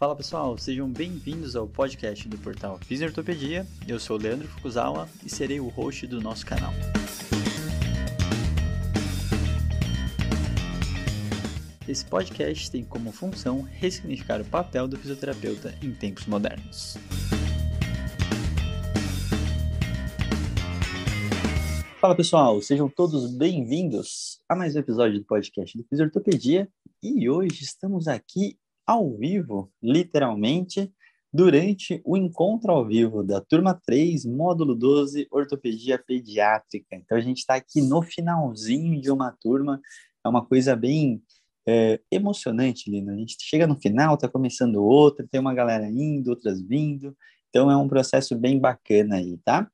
Fala pessoal, sejam bem-vindos ao podcast do portal Fisiortopedia. Eu sou o Leandro Fukuzawa e serei o host do nosso canal. Esse podcast tem como função ressignificar o papel do fisioterapeuta em tempos modernos. Fala pessoal, sejam todos bem-vindos a mais um episódio do podcast do Fisiortopedia e hoje estamos aqui ao vivo, literalmente, durante o encontro ao vivo da turma 3, módulo 12, ortopedia pediátrica. Então a gente está aqui no finalzinho de uma turma, é uma coisa bem é, emocionante, Lino. A gente chega no final, está começando outra, tem uma galera indo, outras vindo, então é um processo bem bacana aí, tá?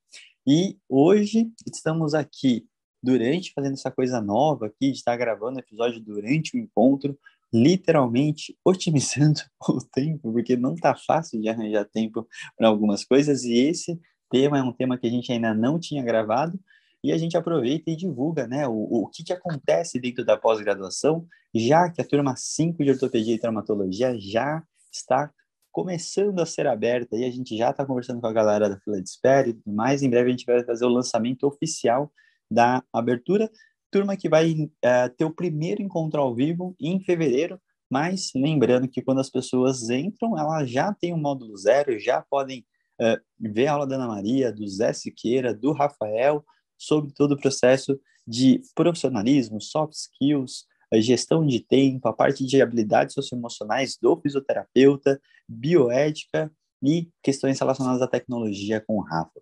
E hoje estamos aqui durante fazendo essa coisa nova aqui, de estar gravando o episódio durante o encontro, literalmente otimizando o tempo, porque não está fácil de arranjar tempo para algumas coisas, e esse tema é um tema que a gente ainda não tinha gravado, e a gente aproveita e divulga né, o, o que, que acontece dentro da pós-graduação, já que a turma 5 de ortopedia e traumatologia já está começando a ser aberta, e a gente já está conversando com a galera da fila de espera e tudo mais, em breve a gente vai fazer o lançamento oficial da abertura, turma que vai uh, ter o primeiro encontro ao vivo em fevereiro, mas lembrando que quando as pessoas entram, elas já têm o um módulo zero, já podem uh, ver a aula da Ana Maria, do Zé Siqueira, do Rafael, sobre todo o processo de profissionalismo, soft skills, gestão de tempo, a parte de habilidades socioemocionais do fisioterapeuta, bioética e questões relacionadas à tecnologia com o Rafa.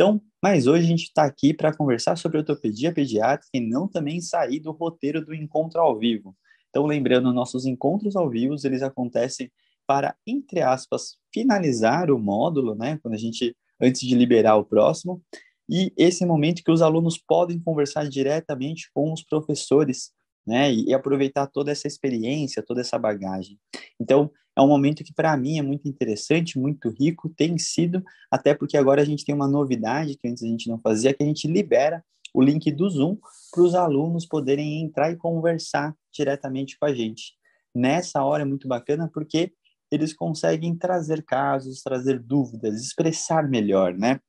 Então, mas hoje a gente está aqui para conversar sobre ortopedia pediátrica e não também sair do roteiro do encontro ao vivo. Então, lembrando, nossos encontros ao vivo, eles acontecem para, entre aspas, finalizar o módulo, né? Quando a gente, antes de liberar o próximo, e esse momento que os alunos podem conversar diretamente com os professores, né? E, aproveitar toda essa experiência, toda essa bagagem. Então, é um momento que para mim é muito interessante, muito rico, tem sido, até porque agora a gente tem uma novidade que antes a gente não fazia, que a gente libera o link do Zoom para os alunos poderem entrar e conversar diretamente com a gente. Nessa hora é muito bacana porque eles conseguem trazer casos, trazer dúvidas, expressar melhor, né?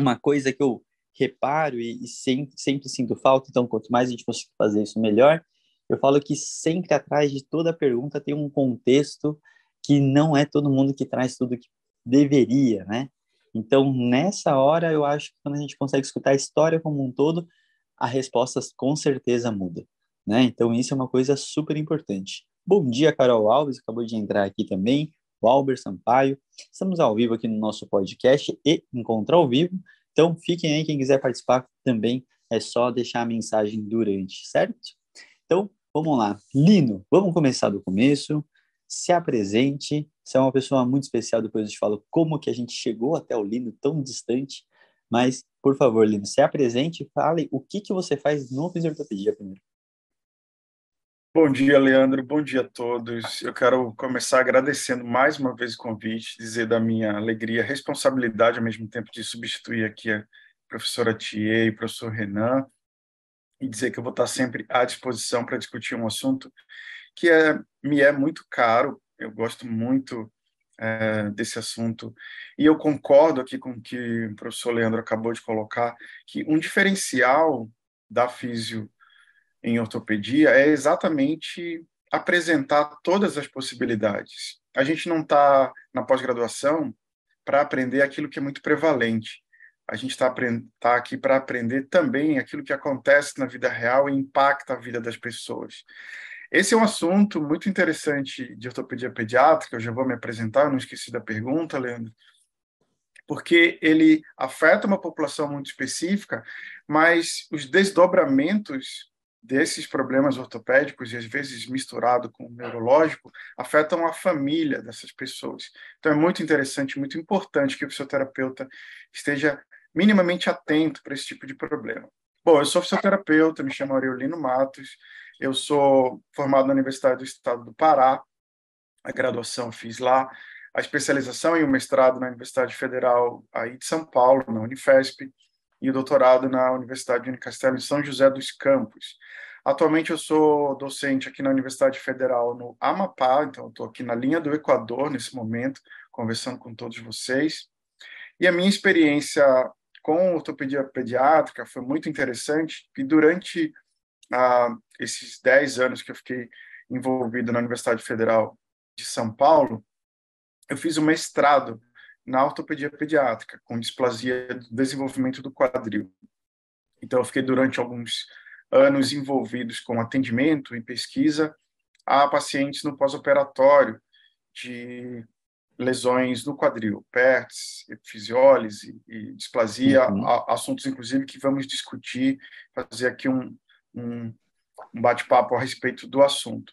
Uma coisa que eu reparo e, e sempre, sempre sinto falta, então quanto mais a gente conseguir fazer isso, melhor, eu falo que sempre atrás de toda pergunta tem um contexto que não é todo mundo que traz tudo que deveria, né? Então, nessa hora, eu acho que quando a gente consegue escutar a história como um todo, a resposta com certeza muda, né? Então, isso é uma coisa super importante. Bom dia, Carol Alves, acabou de entrar aqui também, o Albert Sampaio. Estamos ao vivo aqui no nosso podcast e encontro ao vivo. Então, fiquem aí, quem quiser participar também, é só deixar a mensagem durante, certo? Então, Vamos lá. Lino, vamos começar do começo. Se apresente. Você é uma pessoa muito especial, depois eu te falo como que a gente chegou até o Lino tão distante. Mas, por favor, Lino, se apresente e fale o que, que você faz no Fisiortopedia primeiro. Bom dia, Leandro. Bom dia a todos. Eu quero começar agradecendo mais uma vez o convite, dizer da minha alegria, responsabilidade ao mesmo tempo de substituir aqui a professora Thier e o professor Renan e dizer que eu vou estar sempre à disposição para discutir um assunto que é, me é muito caro, eu gosto muito é, desse assunto, e eu concordo aqui com o que o professor Leandro acabou de colocar, que um diferencial da físio em ortopedia é exatamente apresentar todas as possibilidades. A gente não está na pós-graduação para aprender aquilo que é muito prevalente a gente está tá aqui para aprender também aquilo que acontece na vida real e impacta a vida das pessoas. Esse é um assunto muito interessante de ortopedia pediátrica, eu já vou me apresentar, não esqueci da pergunta, Leandro, porque ele afeta uma população muito específica, mas os desdobramentos desses problemas ortopédicos, e às vezes misturado com o neurológico, afetam a família dessas pessoas. Então é muito interessante, muito importante que o fisioterapeuta esteja minimamente atento para esse tipo de problema. Bom, eu sou fisioterapeuta, me chamo Aurelino Matos, eu sou formado na Universidade do Estado do Pará, a graduação fiz lá, a especialização e o mestrado na Universidade Federal aí de São Paulo, na Unifesp, e doutorado na Universidade de Unicastelo em São José dos Campos. Atualmente eu sou docente aqui na Universidade Federal no Amapá, então estou aqui na linha do Equador nesse momento, conversando com todos vocês. E a minha experiência com ortopedia pediátrica foi muito interessante, e durante ah, esses 10 anos que eu fiquei envolvido na Universidade Federal de São Paulo, eu fiz um mestrado na ortopedia pediátrica, com displasia do desenvolvimento do quadril. Então, eu fiquei durante alguns anos envolvidos com atendimento e pesquisa a pacientes no pós-operatório de lesões no quadril, PERTS, fisiólise e displasia, uhum. assuntos, inclusive, que vamos discutir, fazer aqui um, um, um bate-papo a respeito do assunto.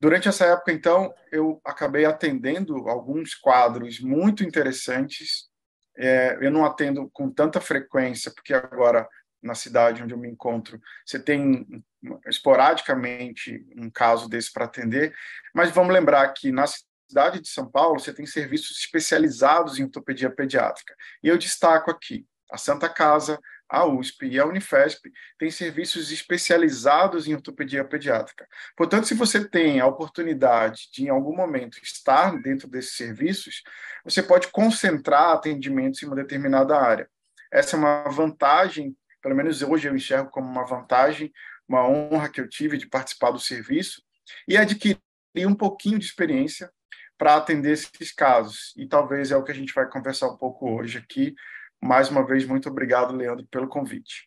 Durante essa época, então, eu acabei atendendo alguns quadros muito interessantes. É, eu não atendo com tanta frequência, porque agora, na cidade onde eu me encontro, você tem esporadicamente um caso desse para atender, mas vamos lembrar que na cidade de São Paulo você tem serviços especializados em ortopedia pediátrica. E eu destaco aqui a Santa Casa, a USP e a Unifesp têm serviços especializados em ortopedia pediátrica. Portanto, se você tem a oportunidade de, em algum momento, estar dentro desses serviços, você pode concentrar atendimentos em uma determinada área. Essa é uma vantagem, pelo menos hoje eu enxergo como uma vantagem, uma honra que eu tive de participar do serviço e adquirir um pouquinho de experiência para atender esses casos. E talvez é o que a gente vai conversar um pouco hoje aqui, mais uma vez, muito obrigado, Leandro, pelo convite.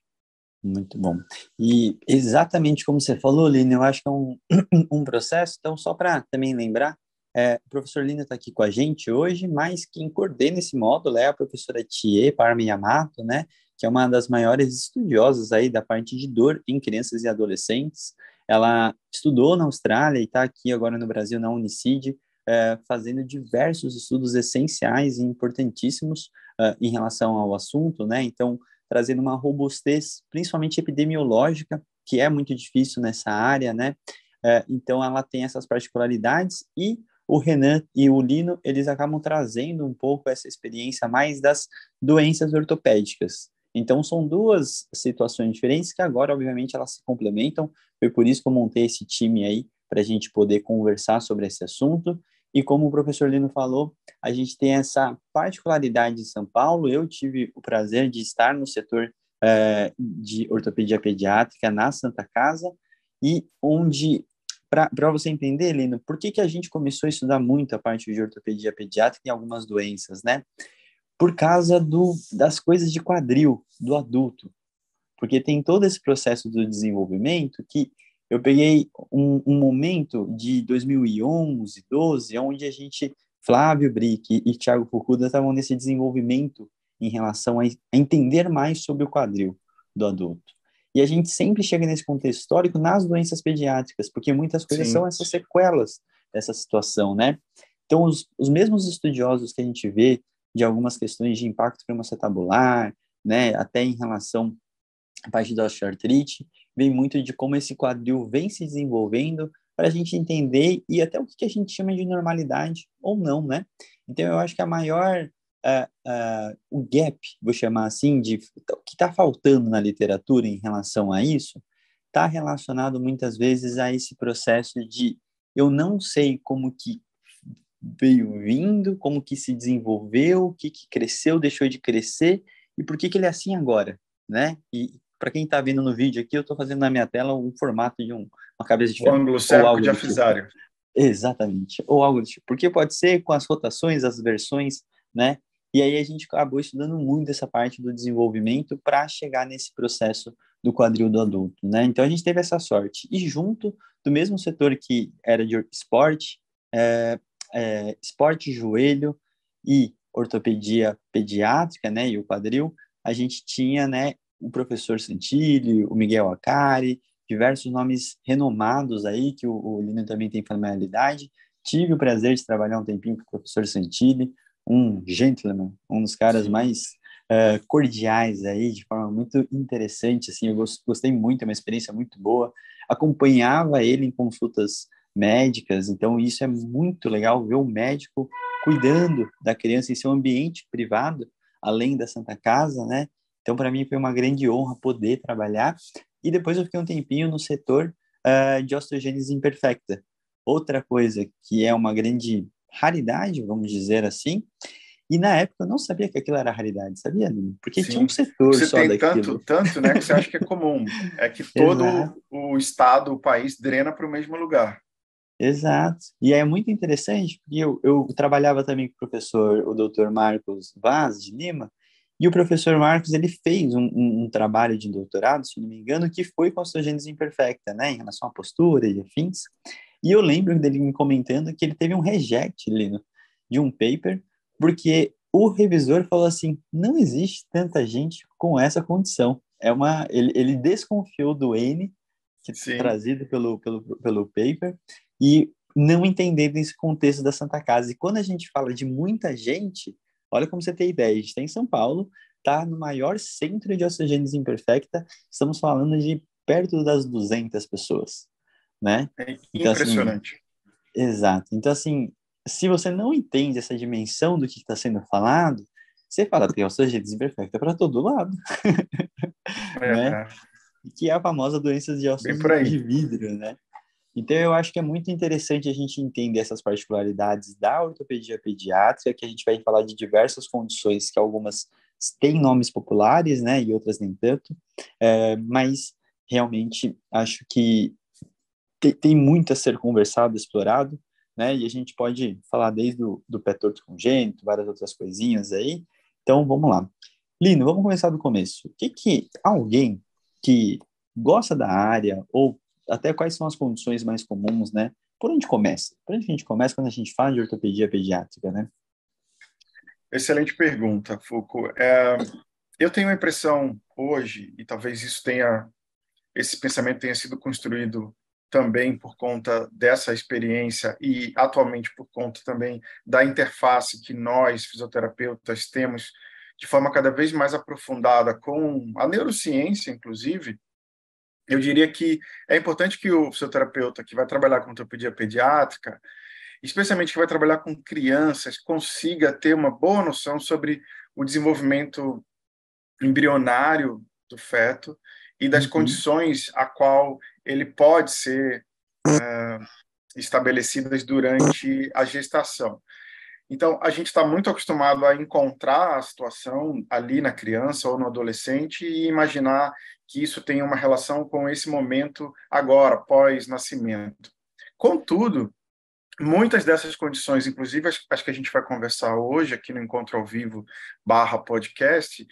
Muito bom. E exatamente como você falou, Lina, eu acho que é um, um processo, então, só para também lembrar, é, o professor Lina está aqui com a gente hoje, mas quem coordena esse módulo é a professora Tie Parma Yamato, né, que é uma das maiores estudiosas aí da parte de dor em crianças e adolescentes. Ela estudou na Austrália e está aqui agora no Brasil, na Unicid, é, fazendo diversos estudos essenciais e importantíssimos uh, em relação ao assunto, né? Então, trazendo uma robustez, principalmente epidemiológica, que é muito difícil nessa área, né? Uh, então, ela tem essas particularidades e o Renan e o Lino, eles acabam trazendo um pouco essa experiência mais das doenças ortopédicas. Então, são duas situações diferentes que agora, obviamente, elas se complementam. Foi por isso que eu montei esse time aí, para a gente poder conversar sobre esse assunto. E como o professor Lino falou, a gente tem essa particularidade de São Paulo. Eu tive o prazer de estar no setor é, de ortopedia pediátrica na Santa Casa, e onde, para você entender, Lino, por que, que a gente começou a estudar muito a parte de ortopedia pediátrica em algumas doenças, né? Por causa do, das coisas de quadril do adulto. Porque tem todo esse processo do desenvolvimento que eu peguei um, um, momento de 2011, 12, onde a gente, Flávio Brick e Thiago Fukuda estavam nesse desenvolvimento em relação a, a entender mais sobre o quadril do adulto. E a gente sempre chega nesse contexto histórico nas doenças pediátricas, porque muitas coisas Sim. são essas sequelas dessa situação, né? Então, os, os mesmos estudiosos que a gente vê de algumas questões de impacto cromocetabular, né, até em relação à parte da osteoartrite, vem muito de como esse quadril vem se desenvolvendo para a gente entender e até o que a gente chama de normalidade ou não, né? Então, eu acho que a maior, uh, uh, o gap, vou chamar assim, de o que está faltando na literatura em relação a isso, está relacionado muitas vezes a esse processo de eu não sei como que veio vindo, como que se desenvolveu, o que, que cresceu, deixou de crescer e por que, que ele é assim agora, né? E para quem está vendo no vídeo aqui, eu estou fazendo na minha tela um formato de um, uma cabeça de um ângulo cego de afisário. Tipo. Exatamente, ou algo do tipo. Porque pode ser com as rotações, as versões, né? E aí a gente acabou estudando muito essa parte do desenvolvimento para chegar nesse processo do quadril do adulto, né? Então a gente teve essa sorte. E junto do mesmo setor que era de esporte, é, é, esporte, joelho e ortopedia pediátrica, né? E o quadril, a gente tinha, né, o professor Santilli, o Miguel Acari, diversos nomes renomados aí, que o, o Lino também tem familiaridade. Tive o prazer de trabalhar um tempinho com o professor Santilli, um gentleman, um dos caras Sim. mais uh, cordiais aí, de forma muito interessante, assim, eu gostei muito, é uma experiência muito boa. Acompanhava ele em consultas médicas, então isso é muito legal, ver o médico cuidando da criança em seu ambiente privado, além da Santa Casa, né? Então, para mim, foi uma grande honra poder trabalhar. e depois eu fiquei um tempinho no setor uh, de osteogênese imperfecta. Outra coisa que é uma grande raridade, vamos dizer assim, e na época eu não sabia que aquilo era raridade, sabia? Porque Sim. tinha um setor você só tem daquilo. Tanto, tanto, né, que você acha que é comum. É que todo o estado, o país drena para o mesmo lugar. Exato. E é muito interessante, porque eu, eu trabalhava também com o professor, o doutor Marcos Vaz, de Lima, e o professor Marcos, ele fez um, um, um trabalho de doutorado, se não me engano, que foi com osteogênese imperfecta, né, em relação à postura e afins. E eu lembro dele me comentando que ele teve um reject, Lino, de um paper, porque o revisor falou assim, não existe tanta gente com essa condição. É uma, ele, ele desconfiou do N, que Sim. trazido pelo, pelo, pelo paper, e não entendendo esse contexto da Santa Casa. E quando a gente fala de muita gente, olha como você tem ideia, a gente está em São Paulo, está no maior centro de oxigênio imperfecta, estamos falando de perto das 200 pessoas, né? É então, assim, impressionante. Assim, exato. Então, assim, se você não entende essa dimensão do que está sendo falado, você fala, tem oxigênio imperfecta para todo lado. É, né? É. Que é a famosa doença de ossos de vidro, né? Então, eu acho que é muito interessante a gente entender essas particularidades da ortopedia pediátrica, que a gente vai falar de diversas condições, que algumas têm nomes populares, né, e outras nem tanto, é, mas realmente acho que tem, tem muito a ser conversado, explorado, né, e a gente pode falar desde o do pé torto congênito, várias outras coisinhas aí. Então, vamos lá. Lino, vamos começar do começo. O que que alguém que gosta da área ou até quais são as condições mais comuns, né? Por onde começa? Por onde a gente começa quando a gente fala de ortopedia pediátrica, né? Excelente pergunta, Foucault. É, eu tenho a impressão hoje, e talvez isso tenha, esse pensamento tenha sido construído também por conta dessa experiência e atualmente por conta também da interface que nós, fisioterapeutas, temos de forma cada vez mais aprofundada com a neurociência, inclusive, eu diria que é importante que o fisioterapeuta que vai trabalhar com ortopedia pediátrica, especialmente que vai trabalhar com crianças, consiga ter uma boa noção sobre o desenvolvimento embrionário do feto e das uhum. condições a qual ele pode ser uh, estabelecidas durante a gestação. Então, a gente está muito acostumado a encontrar a situação ali na criança ou no adolescente e imaginar que isso tem uma relação com esse momento agora, pós-nascimento. Contudo, muitas dessas condições, inclusive as, que a gente vai conversar hoje aqui no Encontro ao Vivo barra podcast,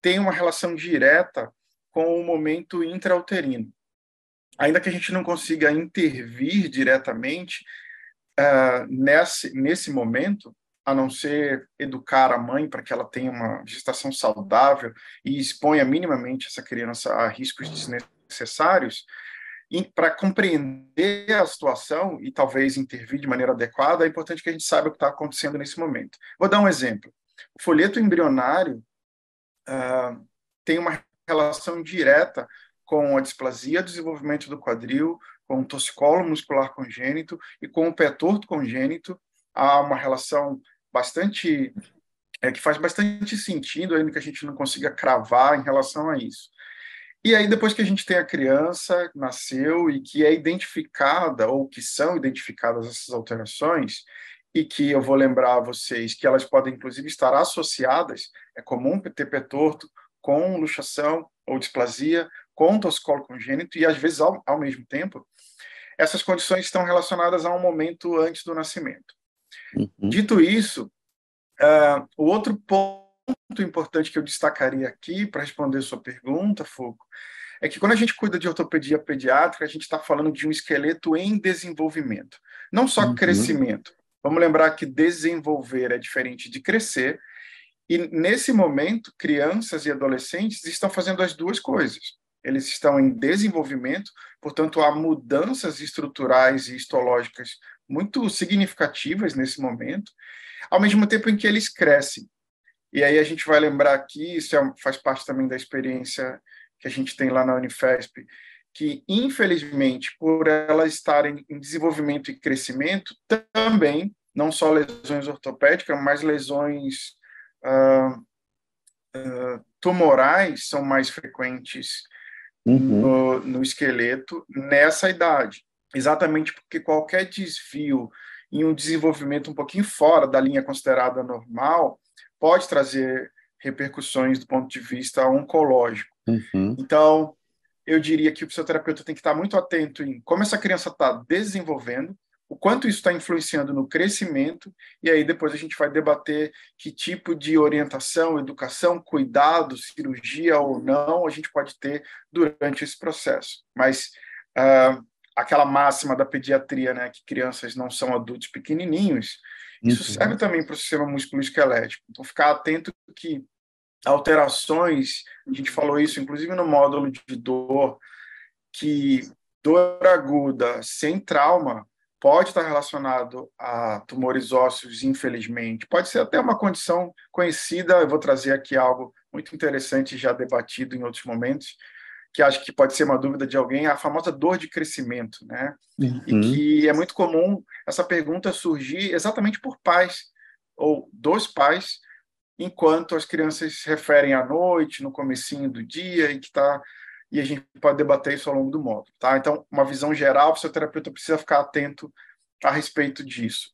têm uma relação direta com o momento intrauterino. Ainda que a gente não consiga intervir diretamente, uh, nesse, nesse momento, a não ser educar a mãe para que ela tenha uma gestação saudável e exponha minimamente essa criança a riscos desnecessários, para compreender a situação e talvez intervir de maneira adequada, é importante que a gente saiba o que está acontecendo nesse momento. Vou dar um exemplo. O folheto embrionário uh, tem uma relação direta com a displasia, desenvolvimento do quadril, com o torcicolo muscular congênito e com o pé torto congênito, há uma relação bastante é, que faz bastante sentido, ainda que a gente não consiga cravar em relação a isso. E aí, depois que a gente tem a criança, nasceu e que é identificada, ou que são identificadas essas alterações, e que eu vou lembrar a vocês que elas podem, inclusive, estar associadas, é comum ter pé torto com luxação ou displasia, com toscolo congênito, e às vezes ao, ao mesmo tempo, essas condições estão relacionadas a um momento antes do nascimento. Uhum. Dito isso, uh, o outro ponto importante que eu destacaria aqui para responder sua pergunta, Foco, é que quando a gente cuida de ortopedia pediátrica, a gente está falando de um esqueleto em desenvolvimento, não só uhum. crescimento. Vamos lembrar que desenvolver é diferente de crescer, e nesse momento, crianças e adolescentes estão fazendo as duas coisas eles estão em desenvolvimento, portanto, há mudanças estruturais e histológicas muito significativas nesse momento, ao mesmo tempo em que eles crescem. E aí a gente vai lembrar aqui, isso é, faz parte também da experiência que a gente tem lá na Unifesp, que, infelizmente, por elas estarem em desenvolvimento e crescimento, também, não só lesões ortopédicas, mas lesões uh, uh, tumorais são mais frequentes uhum. no, no esqueleto nessa idade. Exatamente porque qualquer desvio em um desenvolvimento um pouquinho fora da linha considerada normal pode trazer repercussões do ponto de vista oncológico. Uhum. Então, eu diria que o fisioterapeuta tem que estar muito atento em como essa criança está desenvolvendo, o quanto isso está influenciando no crescimento, e aí depois a gente vai debater que tipo de orientação, educação, cuidado, cirurgia ou não a gente pode ter durante esse processo. Mas uh, aquela máxima da pediatria, né, que crianças não são adultos pequenininhos, isso uhum. serve também para o sistema músculo-esquelético. Então, ficar atento que alterações, a gente falou isso inclusive no módulo de dor, que dor aguda sem trauma pode estar relacionado a tumores ósseos, infelizmente. Pode ser até uma condição conhecida, eu vou trazer aqui algo muito interessante, já debatido em outros momentos, que acho que pode ser uma dúvida de alguém, a famosa dor de crescimento, né? Uhum. E que é muito comum essa pergunta surgir exatamente por pais, ou dos pais, enquanto as crianças se referem à noite, no comecinho do dia, e que está e a gente pode debater isso ao longo do módulo, tá? Então, uma visão geral, o fisioterapeuta precisa ficar atento a respeito disso.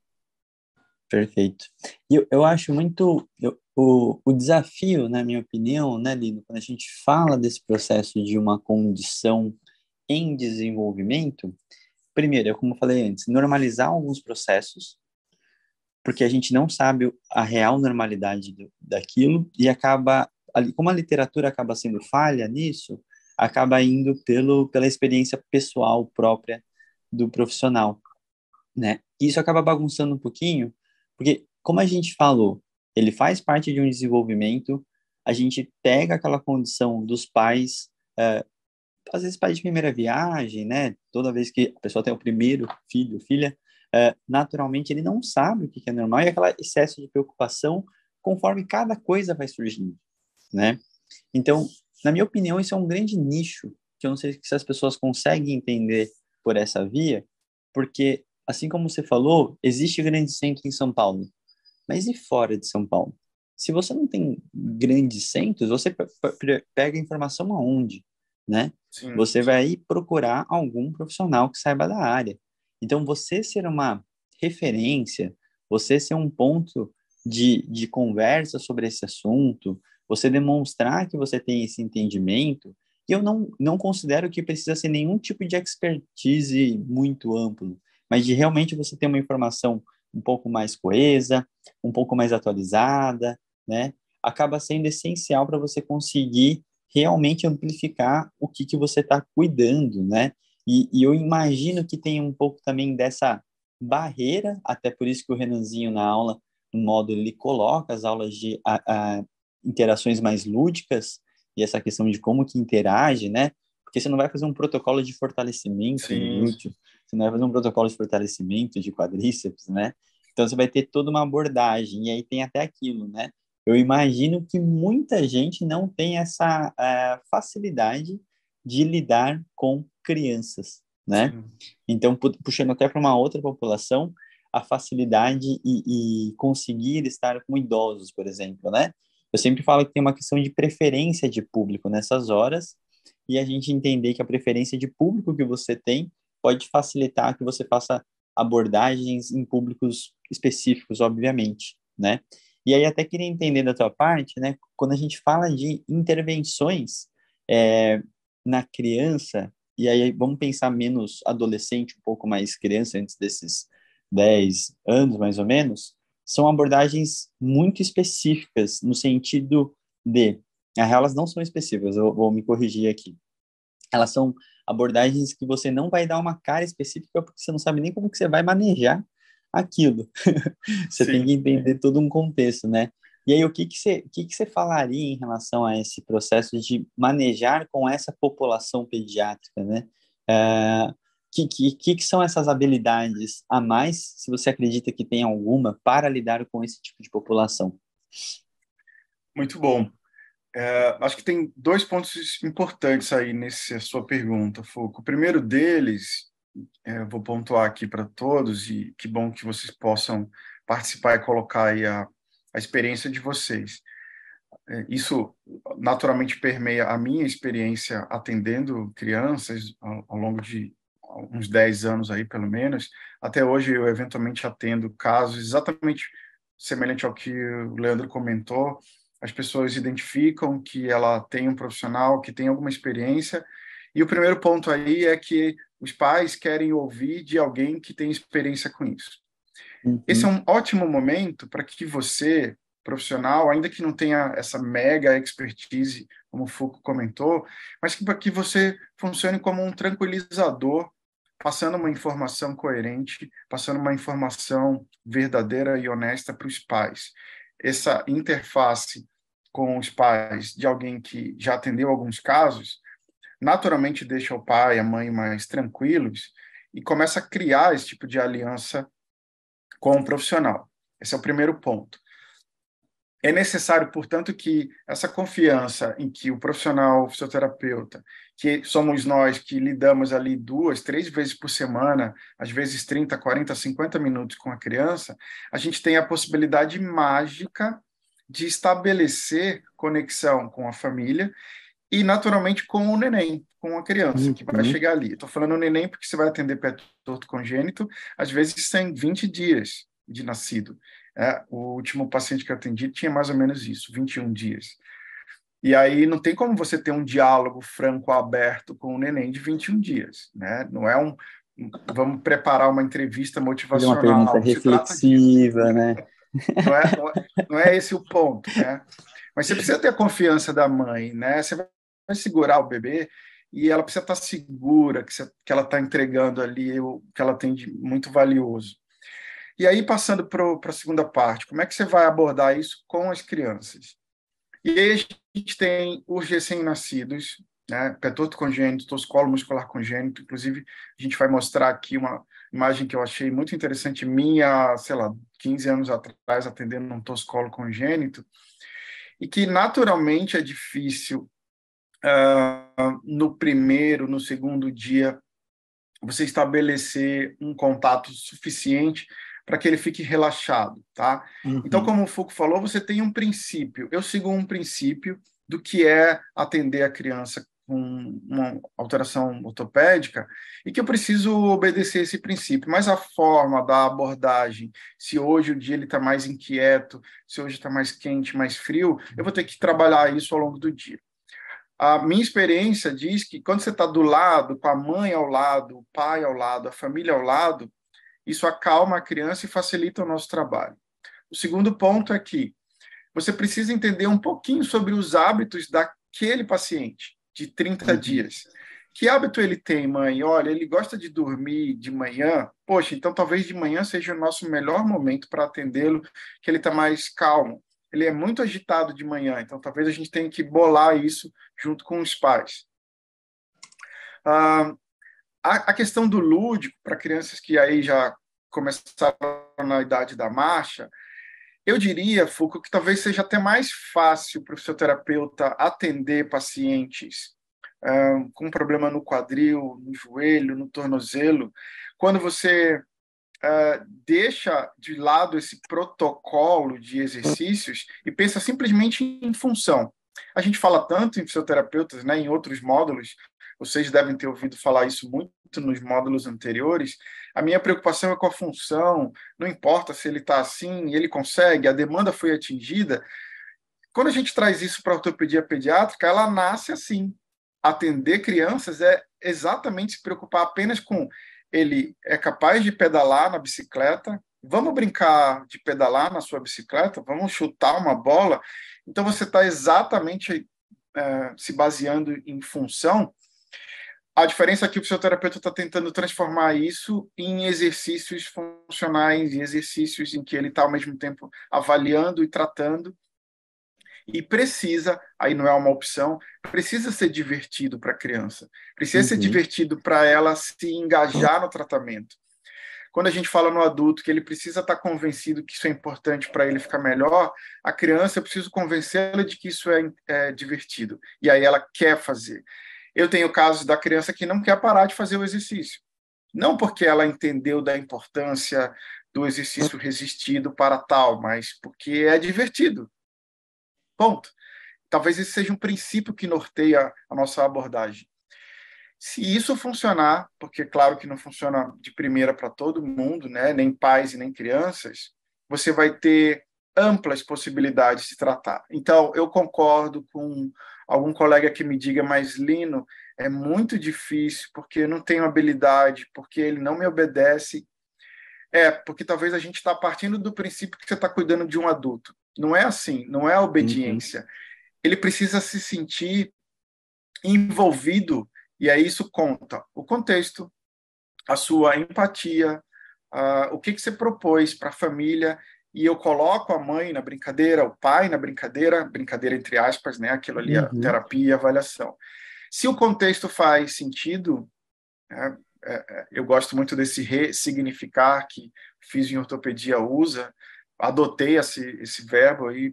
Perfeito. E eu, eu acho muito eu, o, o desafio, na minha opinião, né, Lino, quando a gente fala desse processo de uma condição em desenvolvimento, primeiro, é como eu falei antes, normalizar alguns processos, porque a gente não sabe a real normalidade do, daquilo e acaba, como a literatura acaba sendo falha nisso, acaba indo pelo, pela experiência pessoal própria do profissional, né? Isso acaba bagunçando um pouquinho, porque como a gente falou, ele faz parte de um desenvolvimento, a gente pega aquela condição dos pais, é, às vezes pais de primeira viagem, né? Toda vez que a pessoa tem o primeiro filho, filha, é, naturalmente ele não sabe o que é normal e aquele excesso de preocupação conforme cada coisa vai surgindo, né? Então, na minha opinião, isso é um grande nicho que eu não sei se as pessoas conseguem entender por essa via, porque, assim como você falou, existe grande centro em São Paulo, mas e fora de São Paulo? Se você não tem grandes centros, você pega informação aonde, né? Sim. Você vai procurar algum profissional que saiba da área. Então, você ser uma referência, você ser um ponto de, de conversa sobre esse assunto, você demonstrar que você tem esse entendimento, e eu não, não considero que precisa ser nenhum tipo de expertise muito amplo, mas de realmente você ter uma informação um pouco mais coesa, um pouco mais atualizada, né? Acaba sendo essencial para você conseguir realmente amplificar o que, que você está cuidando, né? E, e, eu imagino que tem um pouco também dessa barreira, até por isso que o Renanzinho na aula, no modo ele coloca as aulas de a, a, interações mais lúdicas e essa questão de como que interage, né? Porque você não vai fazer um protocolo de fortalecimento glúteo, você não vai fazer um protocolo de fortalecimento de quadríceps, né? Então você vai ter toda uma abordagem e aí tem até aquilo, né? Eu imagino que muita gente não tem essa uh, facilidade de lidar com crianças, né? Sim. Então, puxando até para uma outra população, a facilidade e, e, conseguir estar com idosos, por exemplo, né? Eu sempre falo que tem uma questão de preferência de público nessas horas e a gente entender que a preferência de público que você tem pode facilitar que você faça abordagens em públicos específicos, obviamente, né? E aí até queria entender da tua parte, né? Quando a gente fala de intervenções é, na criança, e aí vamos pensar menos adolescente, um pouco mais criança, antes desses 10 anos, mais ou menos, são abordagens muito específicas, no sentido de. Na real, elas não são específicas, eu vou me corrigir aqui. Elas são abordagens que você não vai dar uma cara específica porque você não sabe nem como que você vai manejar aquilo. você Sim. tem que entender todo um contexto, né? E aí, o que, que, você, que, que você falaria em relação a esse processo de manejar com essa população pediátrica, né? É, que, que, que são essas habilidades a mais, se você acredita que tem alguma, para lidar com esse tipo de população? Muito bom. É, acho que tem dois pontos importantes aí nessa sua pergunta, Foucault. O primeiro deles, é, vou pontuar aqui para todos, e que bom que vocês possam participar e colocar aí a, a experiência de vocês. é, isso naturalmente permeia a minha experiência atendendo crianças ao, ao longo de uns 10 anos aí, pelo menos. Até hoje eu eventualmente atendo casos exatamente semelhante ao que o Leandro comentou. As pessoas identificam que ela tem um profissional que tem alguma experiência, e o primeiro ponto aí é que os pais querem ouvir de alguém que tem experiência com isso. Uhum. Esse é um ótimo momento para que você, profissional, ainda que não tenha essa mega expertise, como o Foucault comentou, mas que, que você funcione como um tranquilizador, passando uma informação coerente, passando uma informação verdadeira e honesta para os pais. Essa interface com os pais de alguém que já atendeu alguns casos, naturalmente deixa o pai e a mãe mais tranquilos e começa a criar esse tipo de aliança com o profissional. Esse é o primeiro ponto. É necessário, portanto, que essa confiança em que o profissional o fisioterapeuta, que somos nós que lidamos ali duas, três vezes por semana, às vezes 30, 40, 50 minutos com a criança, a gente tem a possibilidade mágica de estabelecer conexão com a família e, naturalmente, com o neném, com a criança uhum. que vai uhum. chegar ali. Estou falando neném porque você vai atender pé torto congênito, às vezes tem 20 dias de nascido. É, o último paciente que eu atendi tinha mais ou menos isso, 21 dias. E aí não tem como você ter um diálogo franco, aberto com o neném de 21 dias, né? Não é um vamos preparar uma entrevista motivacional. Uma pergunta reflexiva, né? Não é, não é, não é esse o ponto, né? Mas você precisa ter a confiança da mãe, né? Você vai vai segurar o bebê e ela precisa estar segura que, você, que ela está entregando ali o que ela tem de muito valioso. E aí, passando para a segunda parte, como é que você vai abordar isso com as crianças? E aí a gente tem os recém-nascidos, né, petoto congênito, toscolo muscular congênito, inclusive a gente vai mostrar aqui uma imagem que eu achei muito interessante minha, sei lá, 15 anos atrás, atendendo um toscolo congênito, e que naturalmente é difícil uh, no primeiro, no segundo dia, você estabelecer um contato suficiente para que ele fique relaxado, tá? Uhum. Então, como o Foucault falou, você tem um princípio. Eu sigo um princípio do que é atender a criança com uma alteração ortopédica e que eu preciso obedecer esse princípio. Mas a forma da abordagem, se hoje o dia ele está mais inquieto, se hoje está mais quente, mais frio, eu vou ter que trabalhar isso ao longo do dia a minha experiência diz que quando você está do lado, com a mãe ao lado, o pai ao lado, a família ao lado, isso acalma a criança e facilita o nosso trabalho. O segundo ponto é que você precisa entender um pouquinho sobre os hábitos daquele paciente de 30 uhum. dias. Que hábito ele tem, mãe? Olha, ele gosta de dormir de manhã. Poxa, então talvez de manhã seja o nosso melhor momento para atendê-lo, que ele está mais calmo ele é muito agitado de manhã, então talvez a gente tenha que bolar isso junto com os pais. Ah, a, a questão do lúdico, para crianças que aí já começaram na idade da marcha, eu diria, Foucault, que talvez seja até mais fácil para o fisioterapeuta atender pacientes ah, com problema no quadril, no joelho, no tornozelo, quando você uh, deixa de lado esse protocolo de exercícios e pensa simplesmente em função. A gente fala tanto em fisioterapeutas, né, em outros módulos, vocês devem ter ouvido falar isso muito nos módulos anteriores. A minha preocupação é com a função, não importa se ele está assim, ele consegue, a demanda foi atingida. Quando a gente traz isso para a ortopedia pediátrica, ela nasce assim. Atender crianças é exatamente se preocupar apenas com ele é capaz de pedalar na bicicleta. Vamos brincar de pedalar na sua bicicleta? Vamos chutar uma bola? Então você está exatamente é, se baseando em função. A diferença é que o fisioterapeuta está tentando transformar isso em exercícios funcionais, em exercícios em que ele está ao mesmo tempo avaliando e tratando e precisa, aí não é uma opção, precisa ser divertido para a criança, precisa uhum. ser divertido para ela se engajar no tratamento. Quando a gente fala no adulto que ele precisa estar tá convencido que isso é importante para ele ficar melhor, a criança eu preciso convencê-la de que isso é, é divertido e aí ela quer fazer. Eu tenho casos da criança que não quer parar de fazer o exercício. Não porque ela entendeu da importância do exercício resistido para tal, mas porque é divertido. Ponto. talvez esse seja um princípio que norteia a nossa abordagem. Se isso funcionar, porque claro que não funciona de primeira para todo mundo, né? nem pais e nem crianças, você vai ter amplas possibilidades de tratar. Então, eu concordo com algum colega que me diga, mas Lino, é muito difícil porque eu não tenho habilidade, porque ele não me obedece. É, porque talvez a gente está partindo do princípio que você está cuidando de um adulto. Não é assim, não é a obediência. Uhum. Ele precisa se sentir envolvido, e aí isso conta o contexto, a sua empatia, o que, que você propôs para a família e eu coloco a mãe na brincadeira, o pai na brincadeira, brincadeira entre aspas, né? Aquilo ali, uhum. a terapia e avaliação. Se o contexto faz sentido, né, é, é, eu gosto muito desse ressignificar que fiz em ortopedia usa, adotei esse, esse verbo aí.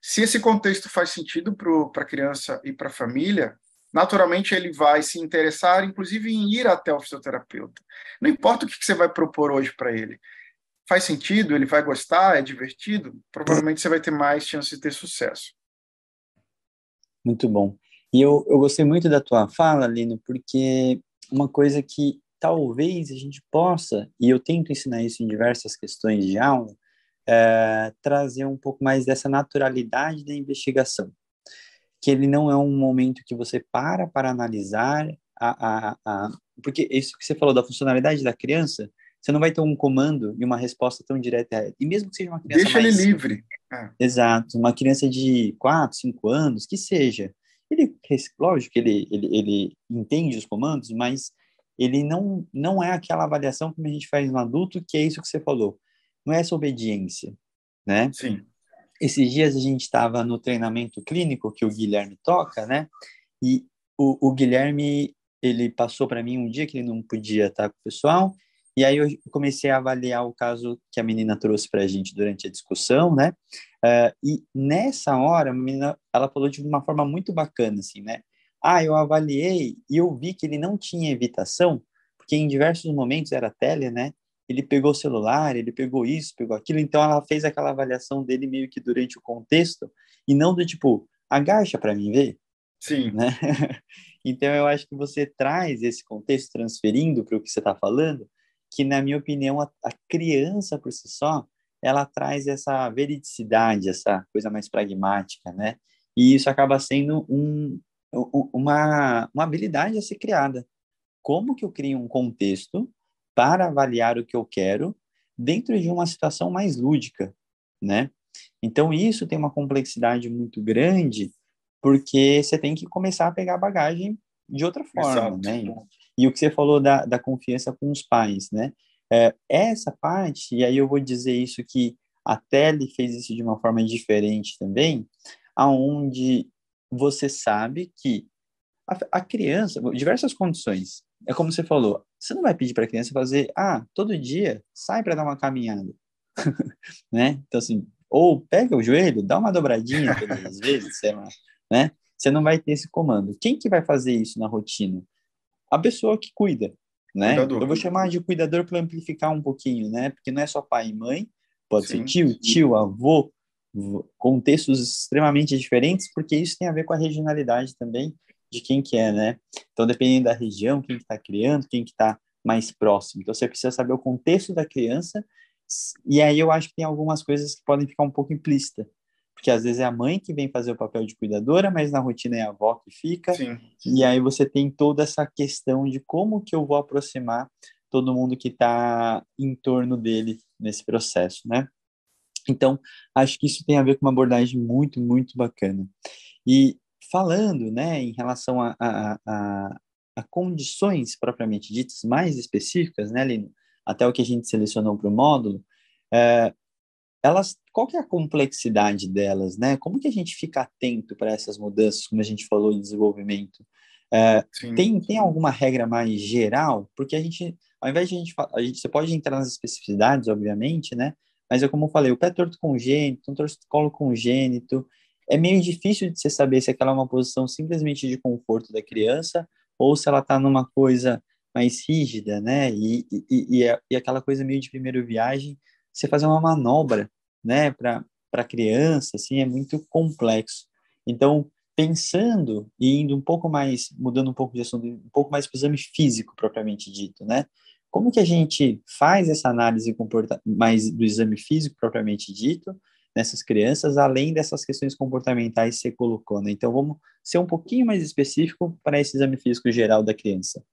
Se esse contexto faz sentido para a criança e para a família, naturalmente ele vai se interessar, inclusive, em ir até o fisioterapeuta. Não importa o que você vai propor hoje para ele faz sentido, ele vai gostar, é divertido, provavelmente você vai ter mais chance de ter sucesso. Muito bom. E eu, eu gostei muito da tua fala, Lino, porque uma coisa que talvez a gente possa, e eu tento ensinar isso em diversas questões de aula, é, trazer um pouco mais dessa naturalidade da investigação. Que ele não é um momento que você para para analisar a, a, a porque isso que você falou da funcionalidade da criança, você não vai ter um comando e uma resposta tão direta. E mesmo que seja uma criança Deixa mais... ele livre. É. Exato. Uma criança de 4, 5 anos, que seja. Ele, lógico que ele, ele, ele entende os comandos, mas ele não, não é aquela avaliação que a gente faz no adulto, que é isso que você falou. Não é essa obediência, né? Sim. Esses dias a gente estava no treinamento clínico que o Guilherme toca, né? E o, o Guilherme, ele passou para mim um dia que ele não podia estar com o pessoal, e aí eu comecei a avaliar o caso que a menina trouxe para a gente durante a discussão, né? Uh, e nessa hora, a menina, ela falou de uma forma muito bacana, assim, né? Ah, eu avaliei e eu vi que ele não tinha evitação, porque em diversos momentos era tele, né? Ele pegou o celular, ele pegou isso, pegou aquilo, então ela fez aquela avaliação dele meio que durante o contexto, e não do tipo, agacha para mim ver. Sim. Né? então eu acho que você traz esse contexto transferindo para o que você está falando, que, na minha opinião, a, a criança por si só, ela traz essa veridicidade, essa coisa mais pragmática, né? E isso acaba sendo um, uma, uma habilidade a ser criada. Como que eu crio um contexto para avaliar o que eu quero dentro de uma situação mais lúdica, né? Então, isso tem uma complexidade muito grande, porque você tem que começar a pegar bagagem de outra forma, Exato. né? E o que você falou da, da confiança com os pais, né? É, essa parte, e aí eu vou dizer isso que a Tele fez isso de uma forma diferente também, aonde você sabe que a, a criança, diversas condições, é como você falou, você não vai pedir para a criança fazer, ah, todo dia sai para dar uma caminhada, né? Então assim, ou pega o joelho, dá uma dobradinha todas as vezes, sei lá, né? Você não vai ter esse comando. Quem que vai fazer isso na rotina? A pessoa que cuida, né? Cuidador. Eu vou chamar de cuidador para amplificar um pouquinho, né? Porque não é só pai e mãe, pode sim, ser tio, tio, avô, contextos extremamente diferentes, porque isso tem a ver com a regionalidade também de quem que é, né? Então, dependendo da região, quem está criando, quem que está mais próximo. Então, você precisa saber o contexto da criança, e aí eu acho que tem algumas coisas que podem ficar um pouco implícitas porque às vezes é a mãe que vem fazer o papel de cuidadora, mas na rotina é a avó que fica. Sim. E aí você tem toda essa questão de como que eu vou aproximar todo mundo que está em torno dele nesse processo, né? Então, acho que isso tem a ver com uma abordagem muito, muito bacana. E falando, né, em relação a, a, a, a condições propriamente ditas mais específicas, né, Lino? Até o que a gente selecionou para o módulo, é, elas, qual que é a complexidade delas, né? Como que a gente fica atento para essas mudanças, como a gente falou em desenvolvimento? É, tem, tem alguma regra mais geral? Porque a gente, ao invés de a gente, a gente, você pode entrar nas especificidades, obviamente, né? Mas é como eu falei, o pé torto congênito, um torcicolo congênito, é meio difícil de você saber se aquela é uma posição simplesmente de conforto da criança ou se ela está numa coisa mais rígida, né? E, e, e, e aquela coisa meio de primeira viagem, você fazer uma manobra, né, para para criança, assim, é muito complexo. Então, pensando e indo um pouco mais, mudando um pouco de assunto, um pouco mais para o exame físico propriamente dito, né? Como que a gente faz essa análise mais do exame físico propriamente dito nessas crianças, além dessas questões comportamentais que você colocou, né? Então, vamos ser um pouquinho mais específico para esse exame físico geral da criança.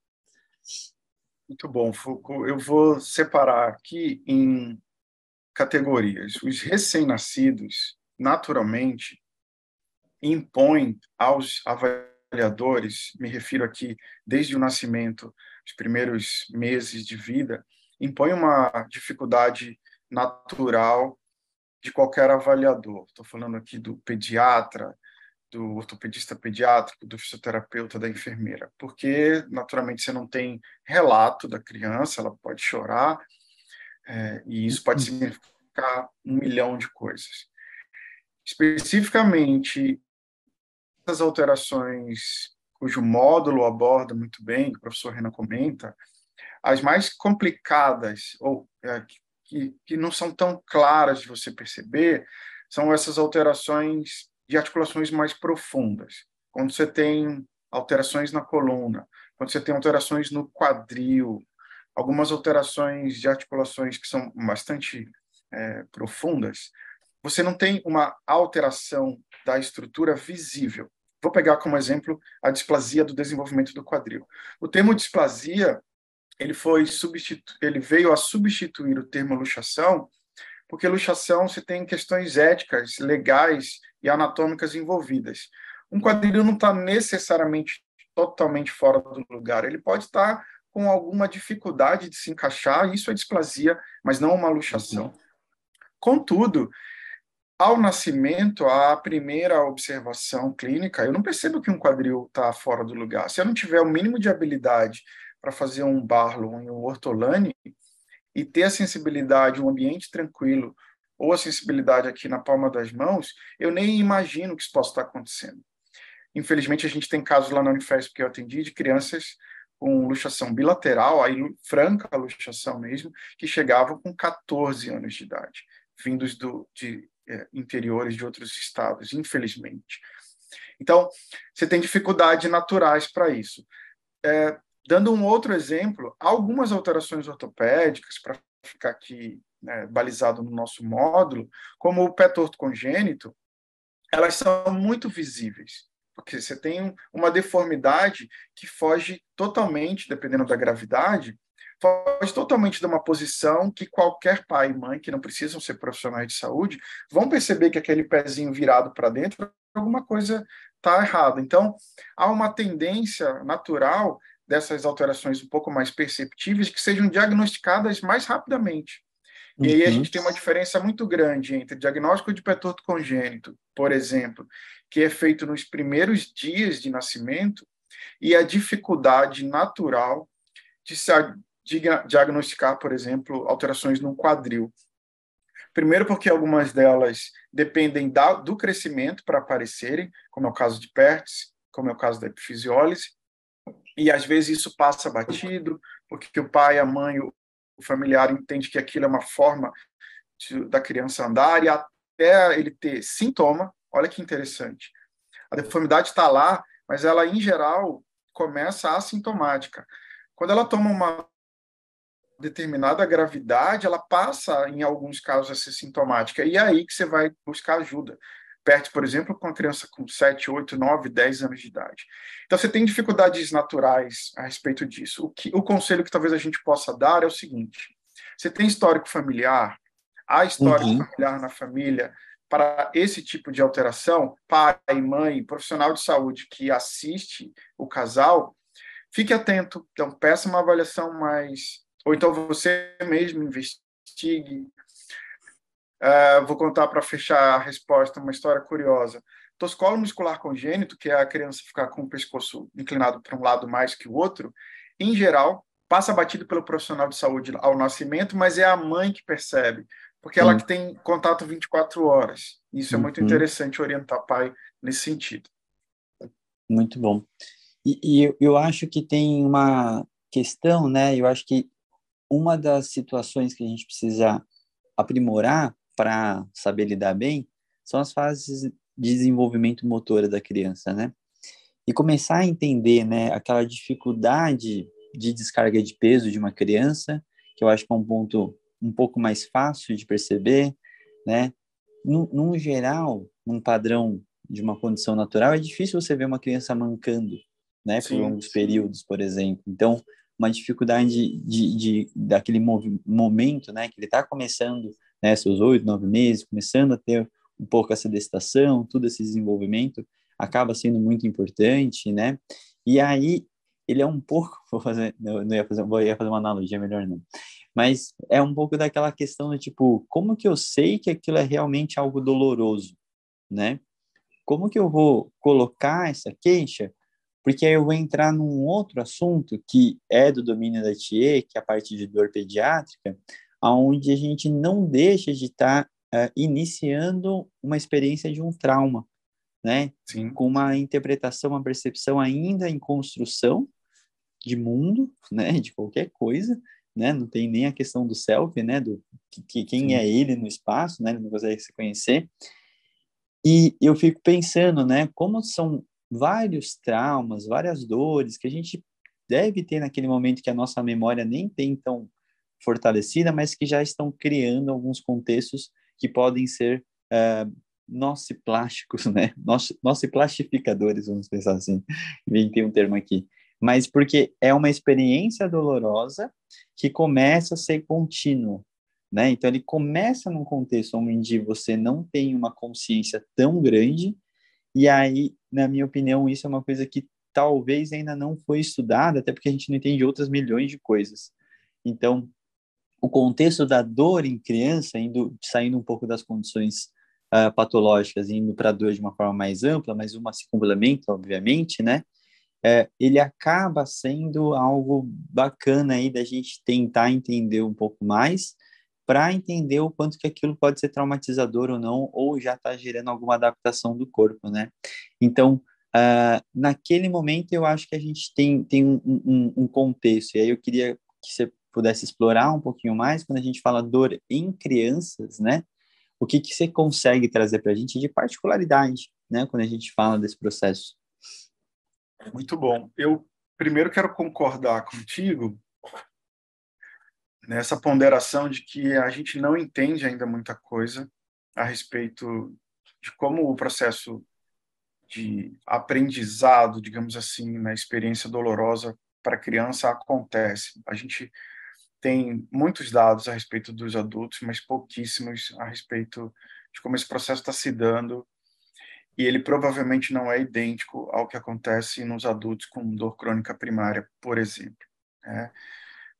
Muito bom, Foucault. Eu vou separar aqui em categorias. Os recém-nascidos, naturalmente, impõem aos avaliadores, me refiro aqui desde o nascimento, os primeiros meses de vida, impõe uma dificuldade natural de qualquer avaliador. Estou falando aqui do pediatra, do ortopedista pediátrico, do fisioterapeuta, da enfermeira, porque naturalmente você não tem relato da criança, ela pode chorar, é, e isso pode significar um milhão de coisas. Especificamente, essas alterações cujo módulo aborda muito bem, que o professor Renan comenta, as mais complicadas, ou é, que, que não são tão claras de você perceber, são essas alterações de articulações mais profundas. Quando você tem alterações na coluna, quando você tem alterações no quadril, algumas alterações de articulações que são bastante é, profundas, você não tem uma alteração da estrutura visível. Vou pegar como exemplo a displasia do desenvolvimento do quadril. O termo displasia ele foi substitu... ele veio a substituir o termo luxação, porque luxação se tem questões éticas, legais e anatômicas envolvidas. Um quadril não está necessariamente totalmente fora do lugar, ele pode estar tá com alguma dificuldade de se encaixar, isso é displasia, mas não uma luxação. Uhum. Contudo, ao nascimento, a primeira observação clínica, eu não percebo que um quadril está fora do lugar. Se eu não tiver o mínimo de habilidade para fazer um Barlow e um Ortolani e ter a sensibilidade, um ambiente tranquilo, ou a sensibilidade aqui na palma das mãos, eu nem imagino que isso possa estar acontecendo. Infelizmente, a gente tem casos lá na Unifesp que eu atendi de crianças com luxação bilateral, aí franca luxação mesmo, que chegavam com 14 anos de idade, vindos do, de é, interiores de outros estados, infelizmente. Então, você tem dificuldades naturais para isso. É, Dando um outro exemplo, algumas alterações ortopédicas, para ficar aqui né, balizado no nosso módulo, como o pé torto congênito, elas são muito visíveis, porque você tem uma deformidade que foge totalmente, dependendo da gravidade, foge totalmente de uma posição que qualquer pai e mãe, que não precisam ser profissionais de saúde, vão perceber que aquele pezinho virado para dentro, alguma coisa está errada. Então, há uma tendência natural dessas alterações um pouco mais perceptíveis que sejam diagnosticadas mais rapidamente. E aí a uhum. gente tem uma diferença muito grande entre diagnóstico de pé torto congênito, por exemplo, que é feito nos primeiros dias de nascimento, e a dificuldade natural de se diagnosticar, por exemplo, alterações no quadril. Primeiro, porque algumas delas dependem da, do crescimento para aparecerem, como é o caso de Pertz, como é o caso da epifisiólise, e às vezes isso passa batido, porque o pai, a mãe, o familiar entende que aquilo é uma forma de, da criança andar e até ele ter sintoma, olha que interessante. A deformidade está lá, mas ela, em geral, começa assintomática. Quando ela toma uma determinada gravidade, ela passa, em alguns casos, a ser sintomática. E é aí que você vai buscar ajuda perto, por exemplo, com uma criança com 7, 8, 9, 10 anos de idade. Então, você tem dificuldades naturais a respeito disso. O, que, o conselho que talvez a gente possa dar é o seguinte: você tem histórico familiar, há histórico uhum. familiar na família para esse tipo de alteração, pai, mãe, profissional de saúde que assiste o casal, fique atento. Então, peça uma avaliação mais. Ou então você mesmo investigue, Uh, vou contar para fechar a resposta uma história curiosa. Toscolo muscular congênito, que é a criança ficar com o pescoço inclinado para um lado mais que o outro, em geral, passa batido pelo profissional de saúde ao nascimento, mas é a mãe que percebe, porque ela que tem contato 24 horas. Isso é muito uhum. interessante orientar pai nesse sentido. Muito bom. E, e eu acho que tem uma questão, né? Eu acho que uma das situações que a gente precisa aprimorar para saber lidar bem são as fases desenvolvimento motora da criança, né? E começar a entender, né, aquela dificuldade de descarga de peso de uma criança, que eu acho que é um ponto um pouco mais fácil de perceber, né? No, num geral, num padrão de uma condição natural, é difícil você ver uma criança mancando, né, por longos períodos, por exemplo. Então, uma dificuldade de, de, de daquele momento, né, que ele está começando, né, seus oito, nove meses, começando a ter um pouco essa destação, todo esse desenvolvimento, acaba sendo muito importante, né? E aí ele é um pouco, vou fazer, não, não ia fazer, vou ia fazer uma analogia melhor não, mas é um pouco daquela questão de tipo, como que eu sei que aquilo é realmente algo doloroso, né? Como que eu vou colocar essa queixa? Porque aí eu vou entrar num outro assunto que é do domínio da TIE, que é a parte de dor pediátrica, aonde a gente não deixa de estar tá, uh, iniciando uma experiência de um trauma, né? Sim. Com uma interpretação, uma percepção ainda em construção, de mundo, né, de qualquer coisa, né, não tem nem a questão do self, né, do que, quem Sim. é ele no espaço, né, ele não consegue se conhecer. E eu fico pensando, né, como são vários traumas, várias dores que a gente deve ter naquele momento que a nossa memória nem tem tão fortalecida, mas que já estão criando alguns contextos que podem ser uh, plásticos, né? Plastificadores, vamos pensar assim. Inventei um termo aqui mas porque é uma experiência dolorosa que começa a ser contínua, né? Então ele começa num contexto onde você não tem uma consciência tão grande e aí, na minha opinião, isso é uma coisa que talvez ainda não foi estudada, até porque a gente não entende outras milhões de coisas. Então, o contexto da dor em criança, indo saindo um pouco das condições uh, patológicas, indo para a dor de uma forma mais ampla, mas uma se complementa, obviamente, né? É, ele acaba sendo algo bacana aí da gente tentar entender um pouco mais para entender o quanto que aquilo pode ser traumatizador ou não, ou já está gerando alguma adaptação do corpo, né? Então, uh, naquele momento eu acho que a gente tem, tem um, um, um contexto, e aí eu queria que você pudesse explorar um pouquinho mais, quando a gente fala dor em crianças, né? O que, que você consegue trazer para a gente de particularidade, né? Quando a gente fala desse processo. Muito bom. Eu primeiro quero concordar contigo nessa ponderação de que a gente não entende ainda muita coisa a respeito de como o processo de aprendizado, digamos assim, na experiência dolorosa para a criança acontece. A gente tem muitos dados a respeito dos adultos, mas pouquíssimos a respeito de como esse processo está se dando e ele provavelmente não é idêntico ao que acontece nos adultos com dor crônica primária, por exemplo. Né?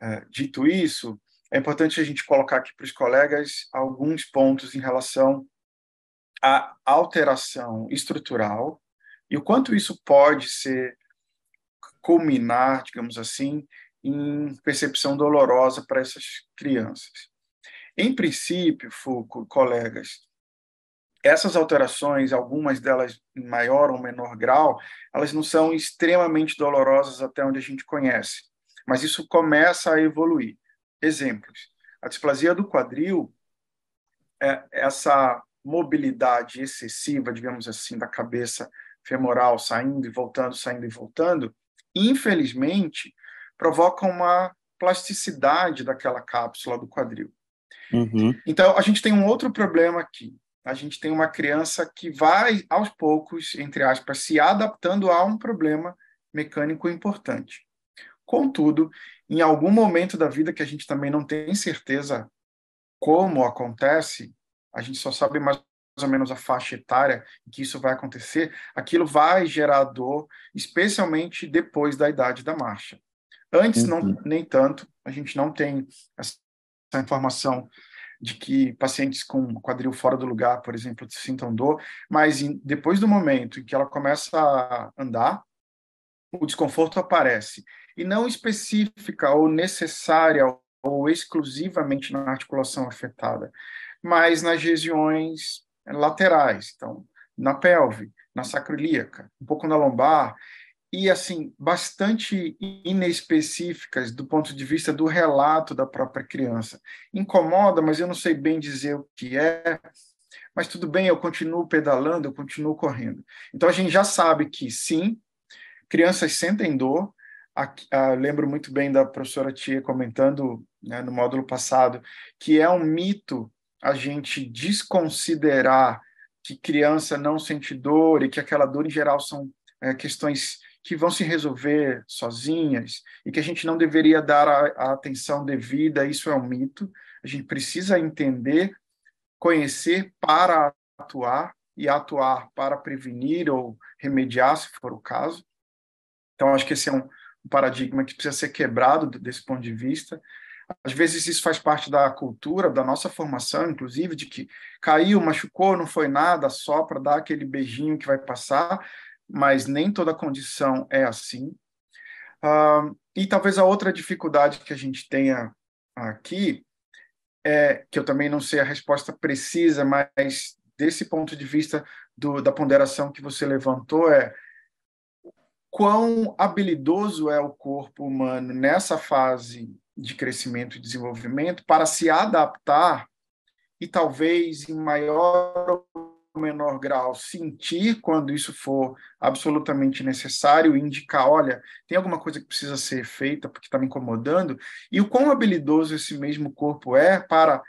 É, dito isso, é importante a gente colocar aqui para os colegas alguns pontos em relação à alteração estrutural e o quanto isso pode ser culminar, digamos assim, em percepção dolorosa para essas crianças. Em princípio, Foucault, colegas, essas alterações, algumas delas em maior ou menor grau, elas não são extremamente dolorosas até onde a gente conhece, mas isso começa a evoluir. Exemplos: a displasia do quadril, é essa mobilidade excessiva, digamos assim, da cabeça femoral saindo e voltando, saindo e voltando, infelizmente provoca uma plasticidade daquela cápsula do quadril. Uhum. Então, a gente tem um outro problema aqui a gente tem uma criança que vai, aos poucos, entre aspas, se adaptando a um problema mecânico importante. Contudo, em algum momento da vida que a gente também não tem certeza como acontece, a gente só sabe mais ou menos a faixa etária que isso vai acontecer, aquilo vai gerar dor, especialmente depois da idade da marcha. Antes, não, uhum. nem tanto, a gente não tem essa informação de que pacientes com quadril fora do lugar, por exemplo, sintam dor, mas em, depois do momento em que ela começa a andar, o desconforto aparece. E não específica ou necessária ou exclusivamente na articulação afetada, mas nas regiões laterais, então, na pelve, na sacroiliaca, um pouco na lombar, e assim bastante inespecíficas do ponto de vista do relato da própria criança. Incomoda, mas eu não sei bem dizer o que é. mas tudo bem, eu continuo pedalando, eu continuo correndo. Então a gente já sabe que sim, crianças sentem dor. lembro muito bem da professora Tia comentando né, no módulo passado que é um mito a gente desconsiderar que criança não sente dor e que aquela dor em geral são é, questões que vão se resolver sozinhas e que a gente não deveria dar a, a atenção devida, isso é um mito. A gente precisa entender, conhecer para atuar e atuar para prevenir ou remediar, se for o caso. Então, acho que esse é um, um paradigma que precisa ser quebrado desse ponto de vista. Às vezes isso faz parte da cultura, da nossa formação, inclusive, de que caiu, machucou, não foi nada, só para dar aquele beijinho que vai passar, mas nem toda condição é assim. Uh, e talvez a outra dificuldade que a gente tenha aqui é que eu também não sei a resposta precisa, mas desse ponto de vista do, da ponderação que você levantou é quão habilidoso é o corpo humano nessa fase de crescimento e desenvolvimento para se adaptar e talvez em maior menor grau sentir quando isso for absolutamente necessário indicar, olha, tem alguma coisa que precisa ser feita porque está me incomodando, e o quão habilidoso esse mesmo corpo é para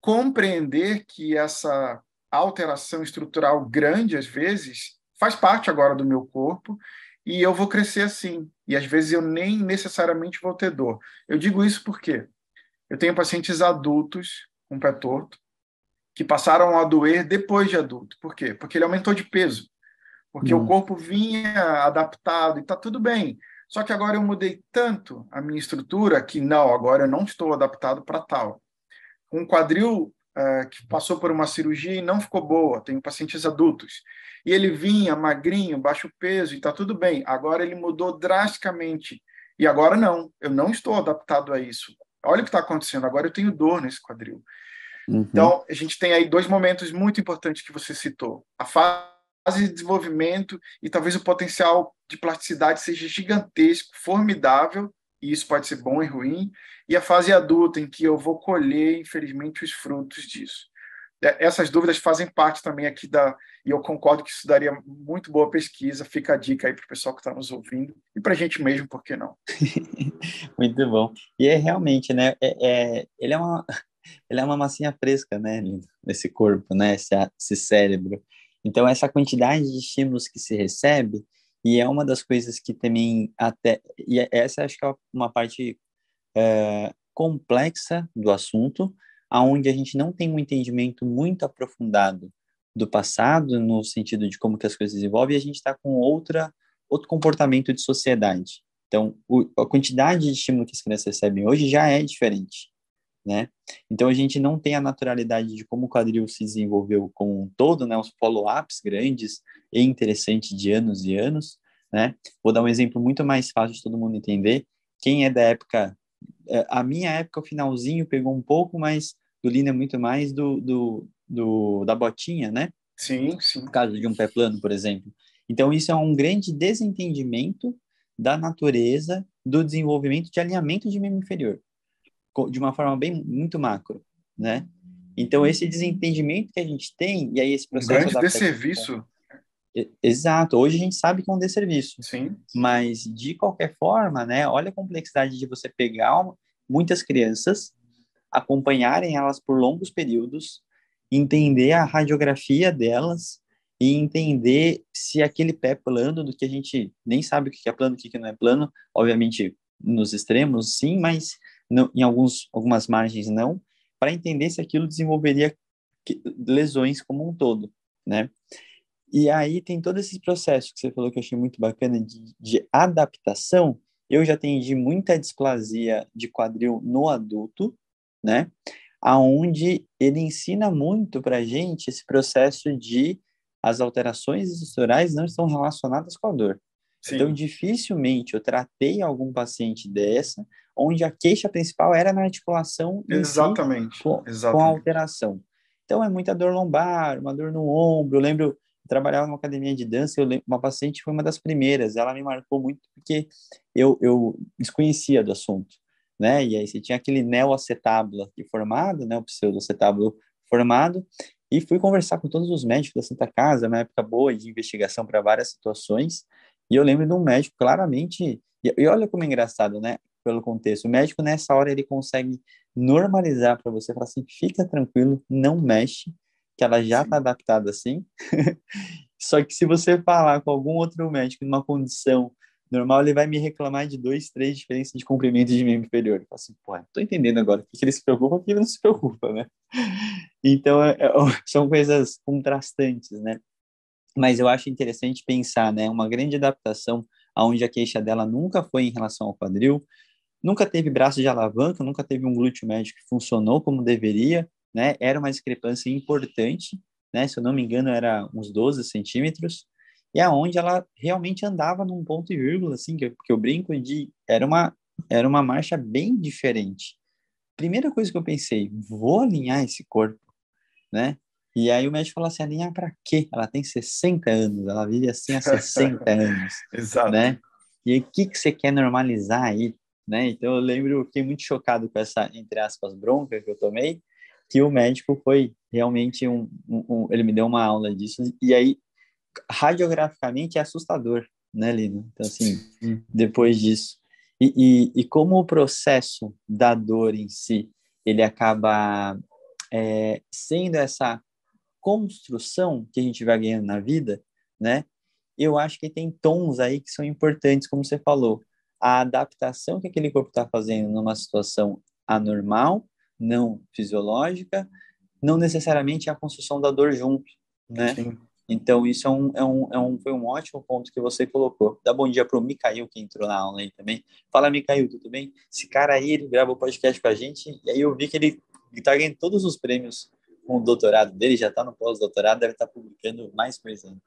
compreender que essa alteração estrutural grande, às vezes, faz parte agora do meu corpo e eu vou crescer assim. E às vezes eu nem necessariamente vou ter dor. Eu digo isso porque eu tenho pacientes adultos com pé torto que passaram a doer depois de adulto. Por quê? Porque ele aumentou de peso. Porque hum. o corpo vinha adaptado e está tudo bem. Só que agora eu mudei tanto a minha estrutura que não, agora eu não estou adaptado para tal. Um quadril uh, que passou por uma cirurgia e não ficou boa, tenho pacientes adultos e ele vinha magrinho, baixo peso e está tudo bem. Agora ele mudou drasticamente. E agora não, eu não estou adaptado a isso. Olha o que está acontecendo, agora eu tenho dor nesse quadril. Uhum. Então, a gente tem aí dois momentos muito importantes que você citou. A fase de desenvolvimento e talvez o potencial de plasticidade seja gigantesco, formidável, e isso pode ser bom e ruim, e a fase adulta, em que eu vou colher, infelizmente, os frutos disso. É, essas dúvidas fazem parte também aqui da. E eu concordo que isso daria muito boa pesquisa. Fica a dica aí para o pessoal que está nos ouvindo e para a gente mesmo, por que não? muito bom. E é realmente, né? É, é, ele, é uma, ele é uma massinha fresca, né? Nesse corpo, né? Esse, esse cérebro. Então, essa quantidade de estímulos que se recebe, e é uma das coisas que também até. E é, essa acho que é uma parte é, complexa do assunto, aonde a gente não tem um entendimento muito aprofundado do passado, no sentido de como que as coisas desenvolvem, e a gente está com outra, outro comportamento de sociedade. Então, o, a quantidade de estímulo que as crianças recebem hoje já é diferente, né? Então, a gente não tem a naturalidade de como o quadril se desenvolveu como um todo, né? Os follow-ups grandes e interessantes de anos e anos, né? Vou dar um exemplo muito mais fácil de todo mundo entender. Quem é da época é, a minha época, o finalzinho pegou um pouco, mas do Lino é muito mais do, do, do, da botinha, né? Sim, sim. No caso de um pé plano, por exemplo. Então, isso é um grande desentendimento da natureza do desenvolvimento de alinhamento de membro inferior, de uma forma bem muito macro, né? Então, esse desentendimento que a gente tem, e aí esse processo... Um grande desserviço Exato, hoje a gente sabe que é um desserviço. Sim. Mas, de qualquer forma, né, olha a complexidade de você pegar muitas crianças, acompanharem elas por longos períodos, entender a radiografia delas e entender se aquele pé plano, do que a gente nem sabe o que é plano, o que não é plano, obviamente nos extremos sim, mas não, em alguns, algumas margens não, para entender se aquilo desenvolveria lesões como um todo, né? E aí tem todo esse processo que você falou que eu achei muito bacana de, de adaptação. Eu já atendi muita displasia de quadril no adulto, né? Aonde ele ensina muito para gente esse processo de as alterações estruturais não estão relacionadas com a dor. Sim. Então, dificilmente eu tratei algum paciente dessa, onde a queixa principal era na articulação Exatamente. Si, com, Exatamente. com a alteração. Então, é muita dor lombar, uma dor no ombro. Eu lembro trabalhava numa academia de dança, eu, uma paciente foi uma das primeiras, ela me marcou muito porque eu, eu desconhecia do assunto, né? E aí você tinha aquele neoacetábulo aqui formado, né? O pseudoacetábulo formado, e fui conversar com todos os médicos da Santa Casa, uma época boa de investigação para várias situações, e eu lembro de um médico claramente, e, e olha como é engraçado, né, pelo contexto, o médico nessa hora ele consegue normalizar para você, falar assim, fica tranquilo, não mexe, que ela já está adaptada assim, só que se você falar com algum outro médico numa condição normal, ele vai me reclamar de dois, três diferenças de comprimento de membro inferior. Eu falo assim, pô, tô entendendo agora que ele se preocupa que ele não se preocupa, né? Então, é, é, são coisas contrastantes, né? Mas eu acho interessante pensar, né? Uma grande adaptação aonde a queixa dela nunca foi em relação ao quadril, nunca teve braço de alavanca, nunca teve um glúteo médio que funcionou como deveria, né? Era uma discrepância importante, né? Se eu não me engano, era uns 12 centímetros, e aonde ela realmente andava num ponto e vírgula, assim, que eu, que eu brinco de... Era uma, era uma marcha bem diferente. Primeira coisa que eu pensei, vou alinhar esse corpo, né? E aí o médico falou assim, alinhar para quê? Ela tem 60 anos, ela vive assim há 60 anos, Exato. né? E aí, o que, que você quer normalizar aí, né? Então eu lembro, eu fiquei muito chocado com essa, entre aspas, bronca que eu tomei, que o médico foi realmente um, um, um ele me deu uma aula disso, e aí radiograficamente é assustador, né, Lino? Então, assim, depois disso. E, e, e, como o processo da dor em si, ele acaba é, sendo essa construção que a gente vai ganhando na vida, né? Eu acho que tem tons aí que são importantes, como você falou. A adaptação que aquele corpo está fazendo numa situação anormal, não fisiológica, não necessariamente a construção da dor junto, né? Sim. Então, isso é um, é um, é um, foi um ótimo ponto que você colocou. Dá bom dia para o Micael, que entrou na aula aí também. Fala, Micael, tudo bem? Esse cara aí, ele grava o podcast com a gente, e aí eu vi que ele está ganhando todos os prêmios com o doutorado dele, já está no pós-doutorado, deve estar tá publicando mais coisa ainda.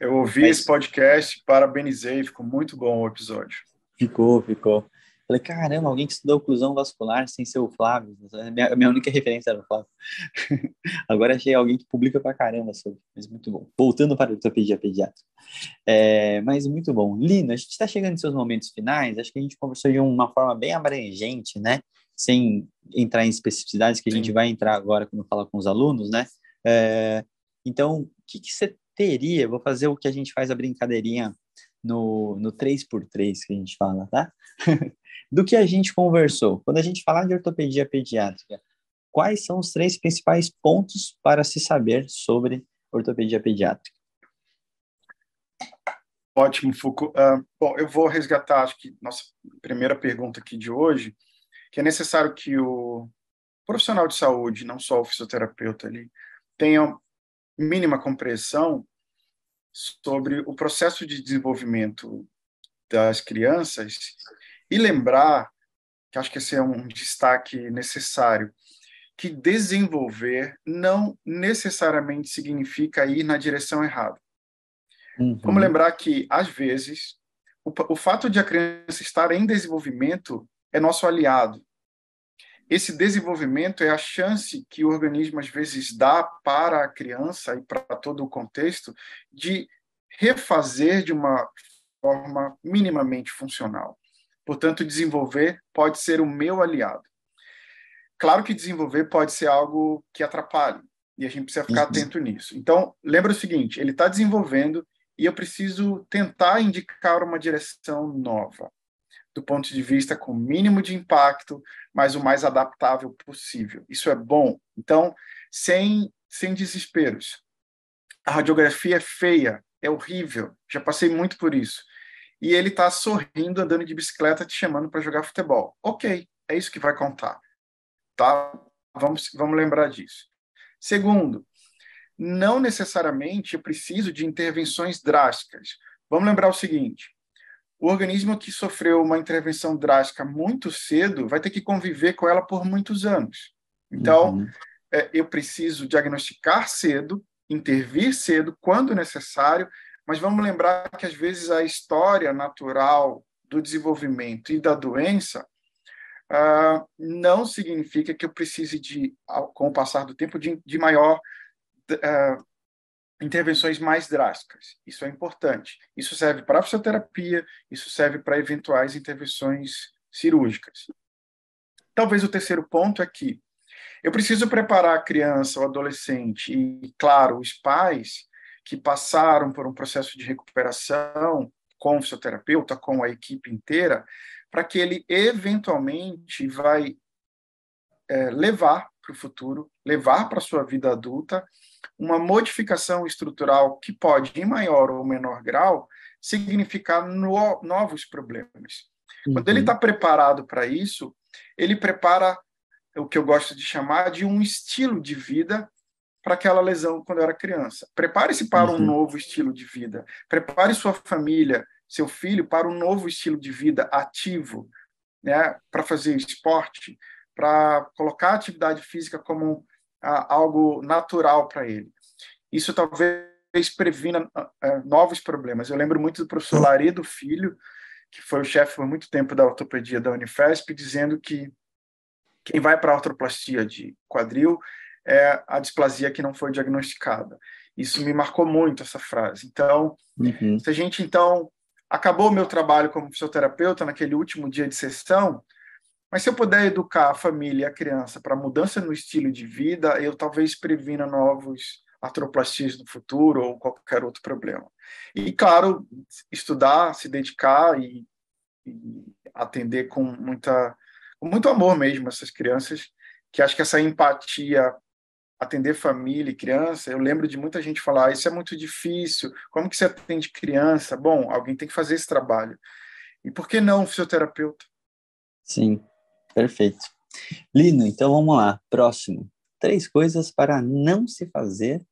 Eu ouvi Mas... esse podcast, parabenizei, ficou muito bom o episódio. Ficou, ficou. Falei, caramba, alguém que estudou oclusão vascular sem ser o Flávio. Minha, minha única referência era o Flávio. Agora achei alguém que publica pra caramba sobre, mas muito bom. Voltando para a ortopedia pediátrica. É, mas muito bom. Lino, a gente está chegando em seus momentos finais. Acho que a gente conversou de uma forma bem abrangente, né? Sem entrar em especificidades que a gente vai entrar agora quando falar com os alunos, né? É, então, o que, que você teria? Vou fazer o que a gente faz a brincadeirinha no, no 3x3 que a gente fala, tá? do que a gente conversou. Quando a gente falar de ortopedia pediátrica, quais são os três principais pontos para se saber sobre ortopedia pediátrica? Ótimo, Foucault. Uh, bom, eu vou resgatar, acho que nossa primeira pergunta aqui de hoje, que é necessário que o profissional de saúde, não só o fisioterapeuta ali, tenha mínima compreensão sobre o processo de desenvolvimento das crianças e lembrar, que acho que esse é um destaque necessário, que desenvolver não necessariamente significa ir na direção errada. Uhum. Vamos lembrar que, às vezes, o, o fato de a criança estar em desenvolvimento é nosso aliado. Esse desenvolvimento é a chance que o organismo, às vezes, dá para a criança e para todo o contexto de refazer de uma forma minimamente funcional. Portanto, desenvolver pode ser o meu aliado. Claro que desenvolver pode ser algo que atrapalhe, e a gente precisa ficar uhum. atento nisso. Então, lembra o seguinte: ele está desenvolvendo e eu preciso tentar indicar uma direção nova, do ponto de vista com o mínimo de impacto, mas o mais adaptável possível. Isso é bom. Então, sem, sem desesperos. A radiografia é feia, é horrível, já passei muito por isso e ele está sorrindo, andando de bicicleta, te chamando para jogar futebol. Ok, é isso que vai contar. Tá? Vamos, vamos lembrar disso. Segundo, não necessariamente eu preciso de intervenções drásticas. Vamos lembrar o seguinte: o organismo que sofreu uma intervenção drástica muito cedo vai ter que conviver com ela por muitos anos. Então, uhum. é, eu preciso diagnosticar cedo, intervir cedo, quando necessário, mas vamos lembrar que às vezes a história natural do desenvolvimento e da doença uh, não significa que eu precise de, com o passar do tempo, de, de maior uh, intervenções mais drásticas. Isso é importante. Isso serve para a fisioterapia, isso serve para eventuais intervenções cirúrgicas. Talvez o terceiro ponto é que Eu preciso preparar a criança, o adolescente e, claro, os pais que passaram por um processo de recuperação com o fisioterapeuta, com a equipe inteira, para que ele eventualmente vai é, levar para o futuro, levar para a sua vida adulta uma modificação estrutural que pode, em maior ou menor grau, significar no, novos problemas. Uhum. Quando ele está preparado para isso, ele prepara o que eu gosto de chamar de um estilo de vida para aquela lesão quando era criança. Prepare-se para uhum. um novo estilo de vida. Prepare sua família, seu filho para um novo estilo de vida ativo, né, para fazer esporte, para colocar a atividade física como ah, algo natural para ele. Isso talvez previna ah, ah, novos problemas. Eu lembro muito do professor Laredo Filho, que foi o chefe por muito tempo da ortopedia da Unifesp, dizendo que quem vai para a artroplastia de quadril é a displasia que não foi diagnosticada. Isso me marcou muito essa frase. Então, uhum. se a gente então acabou o meu trabalho como fisioterapeuta naquele último dia de sessão, mas se eu puder educar a família e a criança para mudança no estilo de vida, eu talvez previna novos artroplastias no futuro ou qualquer outro problema. E, claro, estudar, se dedicar e, e atender com muita com muito amor mesmo essas crianças, que acho que essa empatia atender família e criança, eu lembro de muita gente falar, ah, isso é muito difícil, como que você atende criança? Bom, alguém tem que fazer esse trabalho. E por que não fisioterapeuta? Sim, perfeito. Lino, então vamos lá, próximo. Três coisas para não se fazer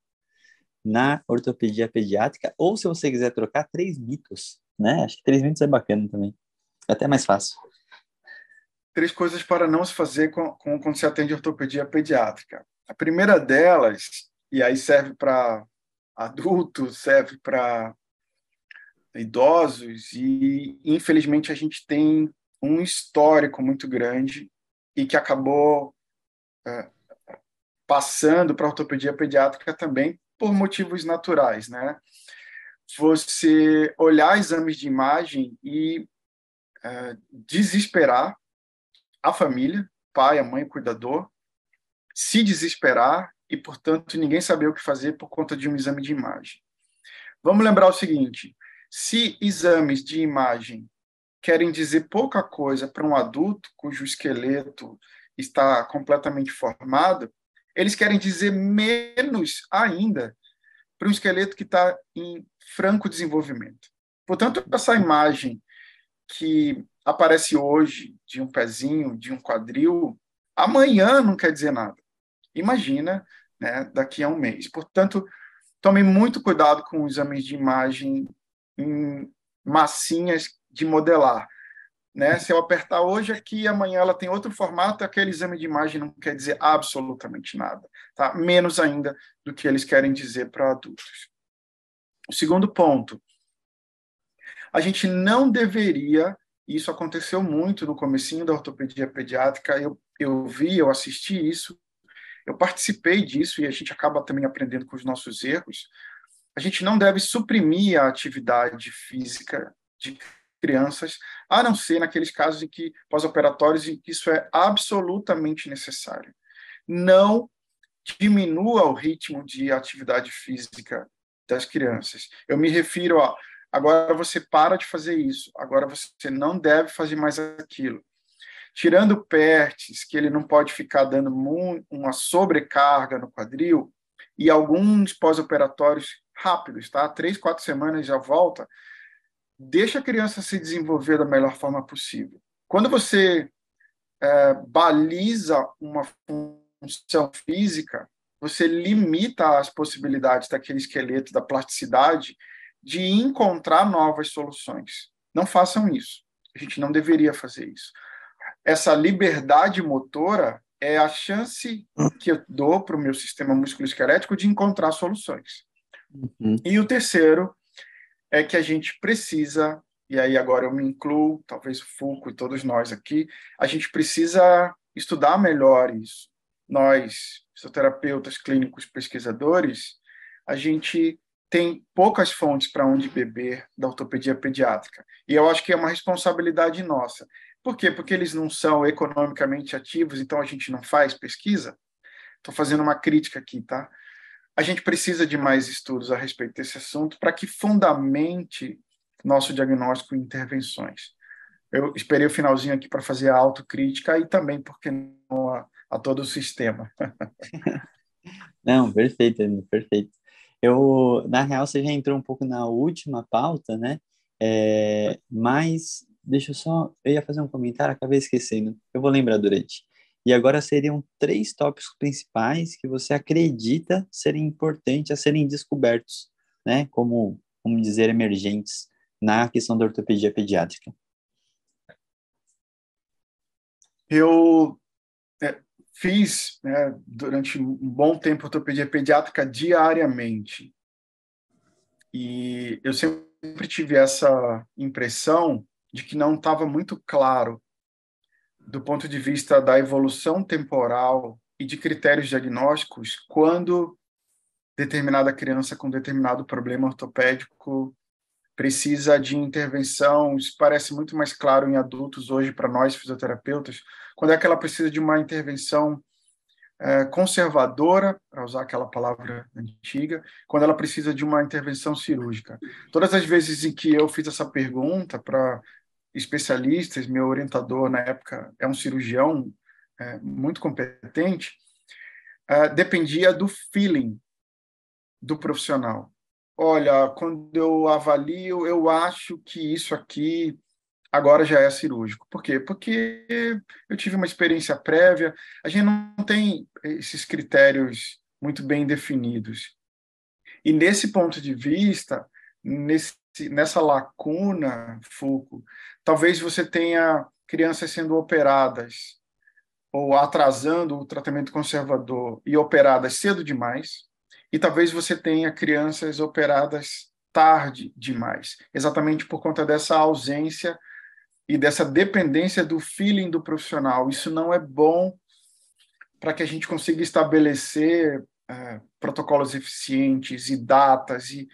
na ortopedia pediátrica, ou se você quiser trocar, três mitos, né? Acho que três mitos é bacana também. É até mais fácil três coisas para não se fazer com, com, quando se atende ortopedia pediátrica. A primeira delas, e aí serve para adultos, serve para idosos, e infelizmente a gente tem um histórico muito grande e que acabou é, passando para a ortopedia pediátrica também por motivos naturais, né? Você olhar exames de imagem e é, desesperar a família, pai, a mãe, o cuidador, se desesperar e, portanto, ninguém saber o que fazer por conta de um exame de imagem. Vamos lembrar o seguinte: se exames de imagem querem dizer pouca coisa para um adulto cujo esqueleto está completamente formado, eles querem dizer menos ainda para um esqueleto que está em franco desenvolvimento. Portanto, essa imagem que aparece hoje de um pezinho, de um quadril, amanhã não quer dizer nada. Imagina, né, daqui a um mês. Portanto, tome muito cuidado com os exames de imagem em massinhas de modelar. Né? Se eu apertar hoje aqui, amanhã ela tem outro formato, aquele exame de imagem não quer dizer absolutamente nada, tá? Menos ainda do que eles querem dizer para adultos. O segundo ponto, a gente não deveria isso aconteceu muito no comecinho da ortopedia pediátrica. Eu, eu vi, eu assisti isso, eu participei disso e a gente acaba também aprendendo com os nossos erros. A gente não deve suprimir a atividade física de crianças, a não ser naqueles casos em que pós-operatórios em que isso é absolutamente necessário. Não diminua o ritmo de atividade física das crianças. Eu me refiro a agora você para de fazer isso, agora você não deve fazer mais aquilo. Tirando PERTs, que ele não pode ficar dando uma sobrecarga no quadril, e alguns pós-operatórios rápidos, tá? Três, quatro semanas já volta. Deixa a criança se desenvolver da melhor forma possível. Quando você é, baliza uma função física, você limita as possibilidades daquele esqueleto, da plasticidade, de encontrar novas soluções. Não façam isso. A gente não deveria fazer isso. Essa liberdade motora é a chance que eu dou para o meu sistema musculoesquelético de encontrar soluções. Uhum. E o terceiro é que a gente precisa, e aí agora eu me incluo, talvez o Fulco e todos nós aqui, a gente precisa estudar melhor isso. Nós, fisioterapeutas, clínicos, pesquisadores, a gente tem poucas fontes para onde beber da ortopedia pediátrica. E eu acho que é uma responsabilidade nossa. Por quê? Porque eles não são economicamente ativos, então a gente não faz pesquisa? estou fazendo uma crítica aqui, tá? A gente precisa de mais estudos a respeito desse assunto para que fundamente nosso diagnóstico e intervenções. Eu esperei o finalzinho aqui para fazer a autocrítica e também, porque não, a, a todo o sistema. não, perfeito, perfeito. Eu, na real, você já entrou um pouco na última pauta, né? É, mas deixa eu só, eu ia fazer um comentário, acabei esquecendo. Eu vou lembrar durante. E agora seriam três tópicos principais que você acredita serem importantes a serem descobertos, né? Como, como dizer, emergentes na questão da ortopedia pediátrica. Eu é, fiz né, durante um bom tempo ortopedia pediátrica diariamente. E eu sempre tive essa impressão de que não estava muito claro do ponto de vista da evolução temporal e de critérios diagnósticos quando determinada criança com determinado problema ortopédico precisa de intervenção. Isso parece muito mais claro em adultos hoje para nós fisioterapeutas, quando é que ela precisa de uma intervenção é, conservadora, para usar aquela palavra antiga, quando ela precisa de uma intervenção cirúrgica. Todas as vezes em que eu fiz essa pergunta para especialistas, meu orientador na época é um cirurgião é, muito competente, é, dependia do feeling do profissional. Olha, quando eu avalio, eu acho que isso aqui agora já é cirúrgico. Por quê? Porque eu tive uma experiência prévia, a gente não tem esses critérios muito bem definidos. E nesse ponto de vista, nesse, nessa lacuna, Foucault, talvez você tenha crianças sendo operadas ou atrasando o tratamento conservador e operadas cedo demais, e talvez você tenha crianças operadas tarde demais, exatamente por conta dessa ausência e dessa dependência do feeling do profissional. Isso não é bom para que a gente consiga estabelecer é, protocolos eficientes e datas. E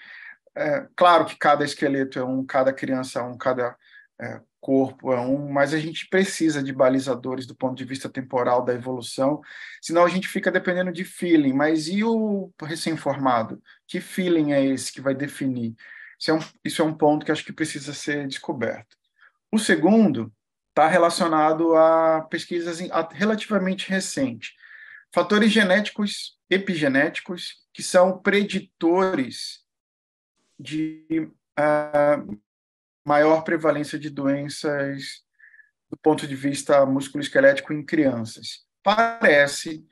é, claro que cada esqueleto é um, cada criança é um, cada é, corpo é um, mas a gente precisa de balizadores do ponto de vista temporal da evolução, senão a gente fica dependendo de feeling. Mas e o recém-formado? Que feeling é esse que vai definir? Isso é, um, isso é um ponto que acho que precisa ser descoberto. O segundo está relacionado a pesquisas relativamente recentes. Fatores genéticos, epigenéticos, que são preditores de uh, maior prevalência de doenças do ponto de vista musculoesquelético em crianças. Parece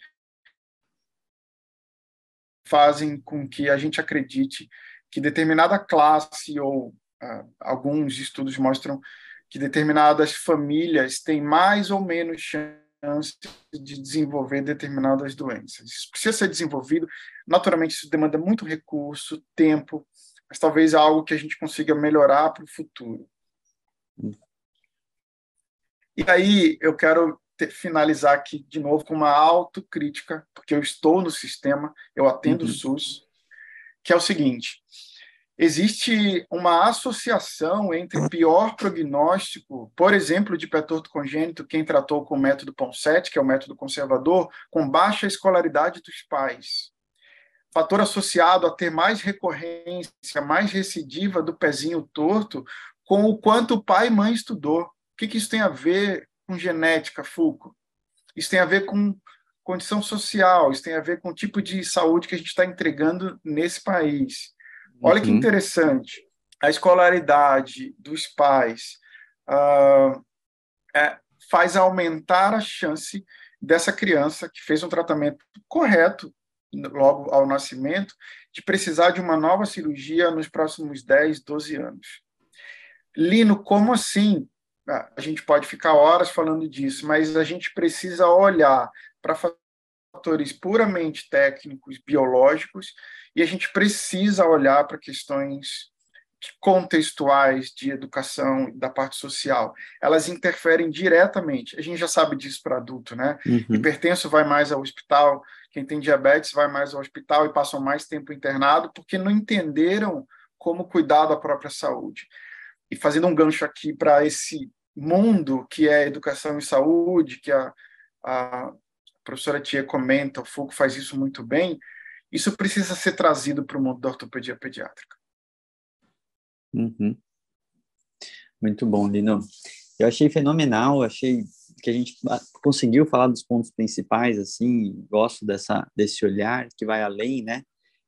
fazem com que a gente acredite que determinada classe ou uh, alguns estudos mostram que determinadas famílias têm mais ou menos chance de desenvolver determinadas doenças. Isso precisa ser desenvolvido. Naturalmente, isso demanda muito recurso, tempo, mas talvez é algo que a gente consiga melhorar para o futuro. E aí eu quero ter, finalizar aqui de novo com uma autocrítica, porque eu estou no sistema, eu atendo uhum. o SUS, que é o seguinte: existe uma associação entre pior prognóstico, por exemplo, de pé torto congênito, quem tratou com o método Ponsete, que é o método conservador, com baixa escolaridade dos pais. Fator associado a ter mais recorrência, mais recidiva do pezinho torto, com o quanto o pai e mãe estudou. O que, que isso tem a ver com genética, Foucault? Isso tem a ver com condição social, isso tem a ver com o tipo de saúde que a gente está entregando nesse país. Olha que uhum. interessante. A escolaridade dos pais uh, é, faz aumentar a chance dessa criança que fez um tratamento correto logo ao nascimento, de precisar de uma nova cirurgia nos próximos 10, 12 anos. Lino, como assim? Ah, a gente pode ficar horas falando disso, mas a gente precisa olhar para fatores puramente técnicos, biológicos, e a gente precisa olhar para questões contextuais de educação da parte social. Elas interferem diretamente. A gente já sabe disso para adulto, né? Uhum. Hipertenso vai mais ao hospital, quem tem diabetes vai mais ao hospital e passam mais tempo internado porque não entenderam como cuidar da própria saúde. E fazendo um gancho aqui para esse mundo que é educação e saúde, que a, a professora Tia comenta, o Foucault faz isso muito bem, isso precisa ser trazido para o mundo da ortopedia pediátrica. Uhum. Muito bom, Lino. Eu achei fenomenal, achei que a gente conseguiu falar dos pontos principais, assim, gosto dessa, desse olhar que vai além, né?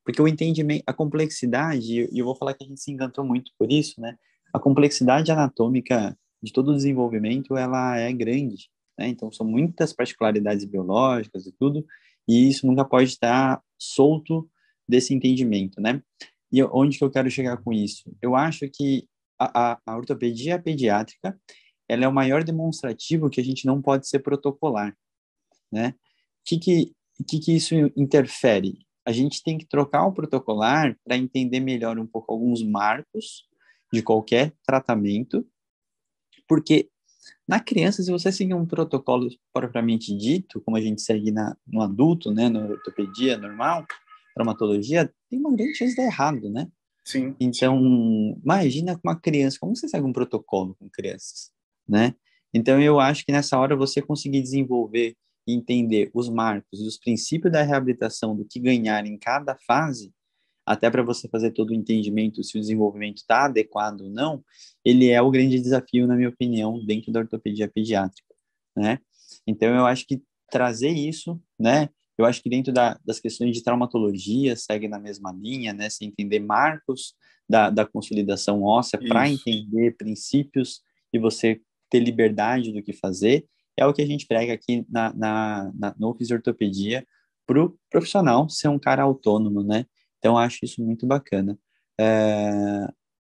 Porque o entendimento, a complexidade, e eu vou falar que a gente se encantou muito por isso, né? A complexidade anatômica de todo o desenvolvimento, ela é grande, né? Então, são muitas particularidades biológicas e tudo, e isso nunca pode estar solto desse entendimento, né? E onde que eu quero chegar com isso? Eu acho que a, a, a ortopedia pediátrica, ela é o maior demonstrativo que a gente não pode ser protocolar, né? O que que, que que isso interfere? A gente tem que trocar o protocolar para entender melhor um pouco alguns marcos de qualquer tratamento, porque na criança, se você seguir um protocolo propriamente dito, como a gente segue na, no adulto, né, na ortopedia normal, traumatologia, tem uma grande chance de dar errado, né? Sim. Então, imagina com uma criança, como você segue um protocolo com crianças, né? Então, eu acho que nessa hora você conseguir desenvolver e entender os marcos e os princípios da reabilitação do que ganhar em cada fase, até para você fazer todo o entendimento se o desenvolvimento está adequado ou não, ele é o grande desafio, na minha opinião, dentro da ortopedia pediátrica, né? Então, eu acho que trazer isso, né? Eu acho que dentro da, das questões de traumatologia segue na mesma linha, né? Se entender marcos da, da consolidação óssea para entender princípios e você ter liberdade do que fazer, é o que a gente prega aqui na, na, na no Fisiortopedia para o profissional ser um cara autônomo, né? Então, acho isso muito bacana. É...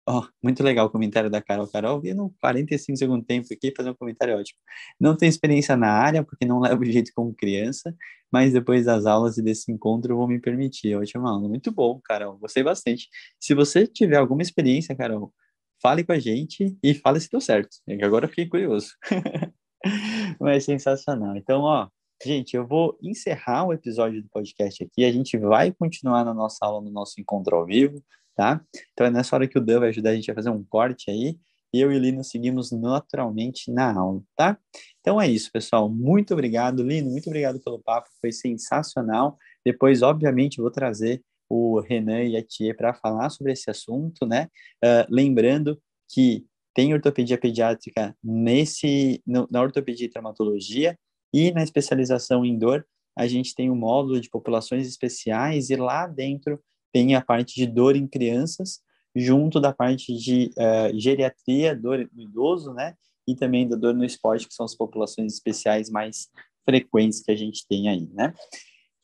Oh, muito legal o comentário da Carol. Carol, vindo 45 segundos tempo aqui, fazer um comentário ótimo. Não tenho experiência na área, porque não levo jeito como criança, mas depois das aulas e desse encontro vou me permitir. Ótima aula. Muito bom, Carol. Gostei bastante. Se você tiver alguma experiência, Carol, fale com a gente e fale se deu certo. É agora eu fiquei curioso. mas sensacional. Então, ó, Gente, eu vou encerrar o episódio do podcast aqui. A gente vai continuar na nossa aula, no nosso encontro ao vivo, tá? Então é nessa hora que o Dan vai ajudar a gente a fazer um corte aí. E eu e o Lino seguimos naturalmente na aula, tá? Então é isso, pessoal. Muito obrigado, Lino. Muito obrigado pelo papo. Foi sensacional. Depois, obviamente, vou trazer o Renan e a Tia para falar sobre esse assunto, né? Uh, lembrando que tem ortopedia pediátrica nesse no, na ortopedia e traumatologia e na especialização em dor, a gente tem um módulo de populações especiais e lá dentro tem a parte de dor em crianças, junto da parte de uh, geriatria, dor no idoso, né? E também da dor no esporte, que são as populações especiais mais frequentes que a gente tem aí, né?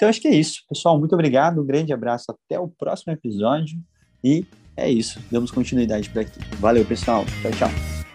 Então, acho que é isso. Pessoal, muito obrigado, um grande abraço, até o próximo episódio e é isso. Damos continuidade por aqui. Valeu, pessoal. Tchau, tchau.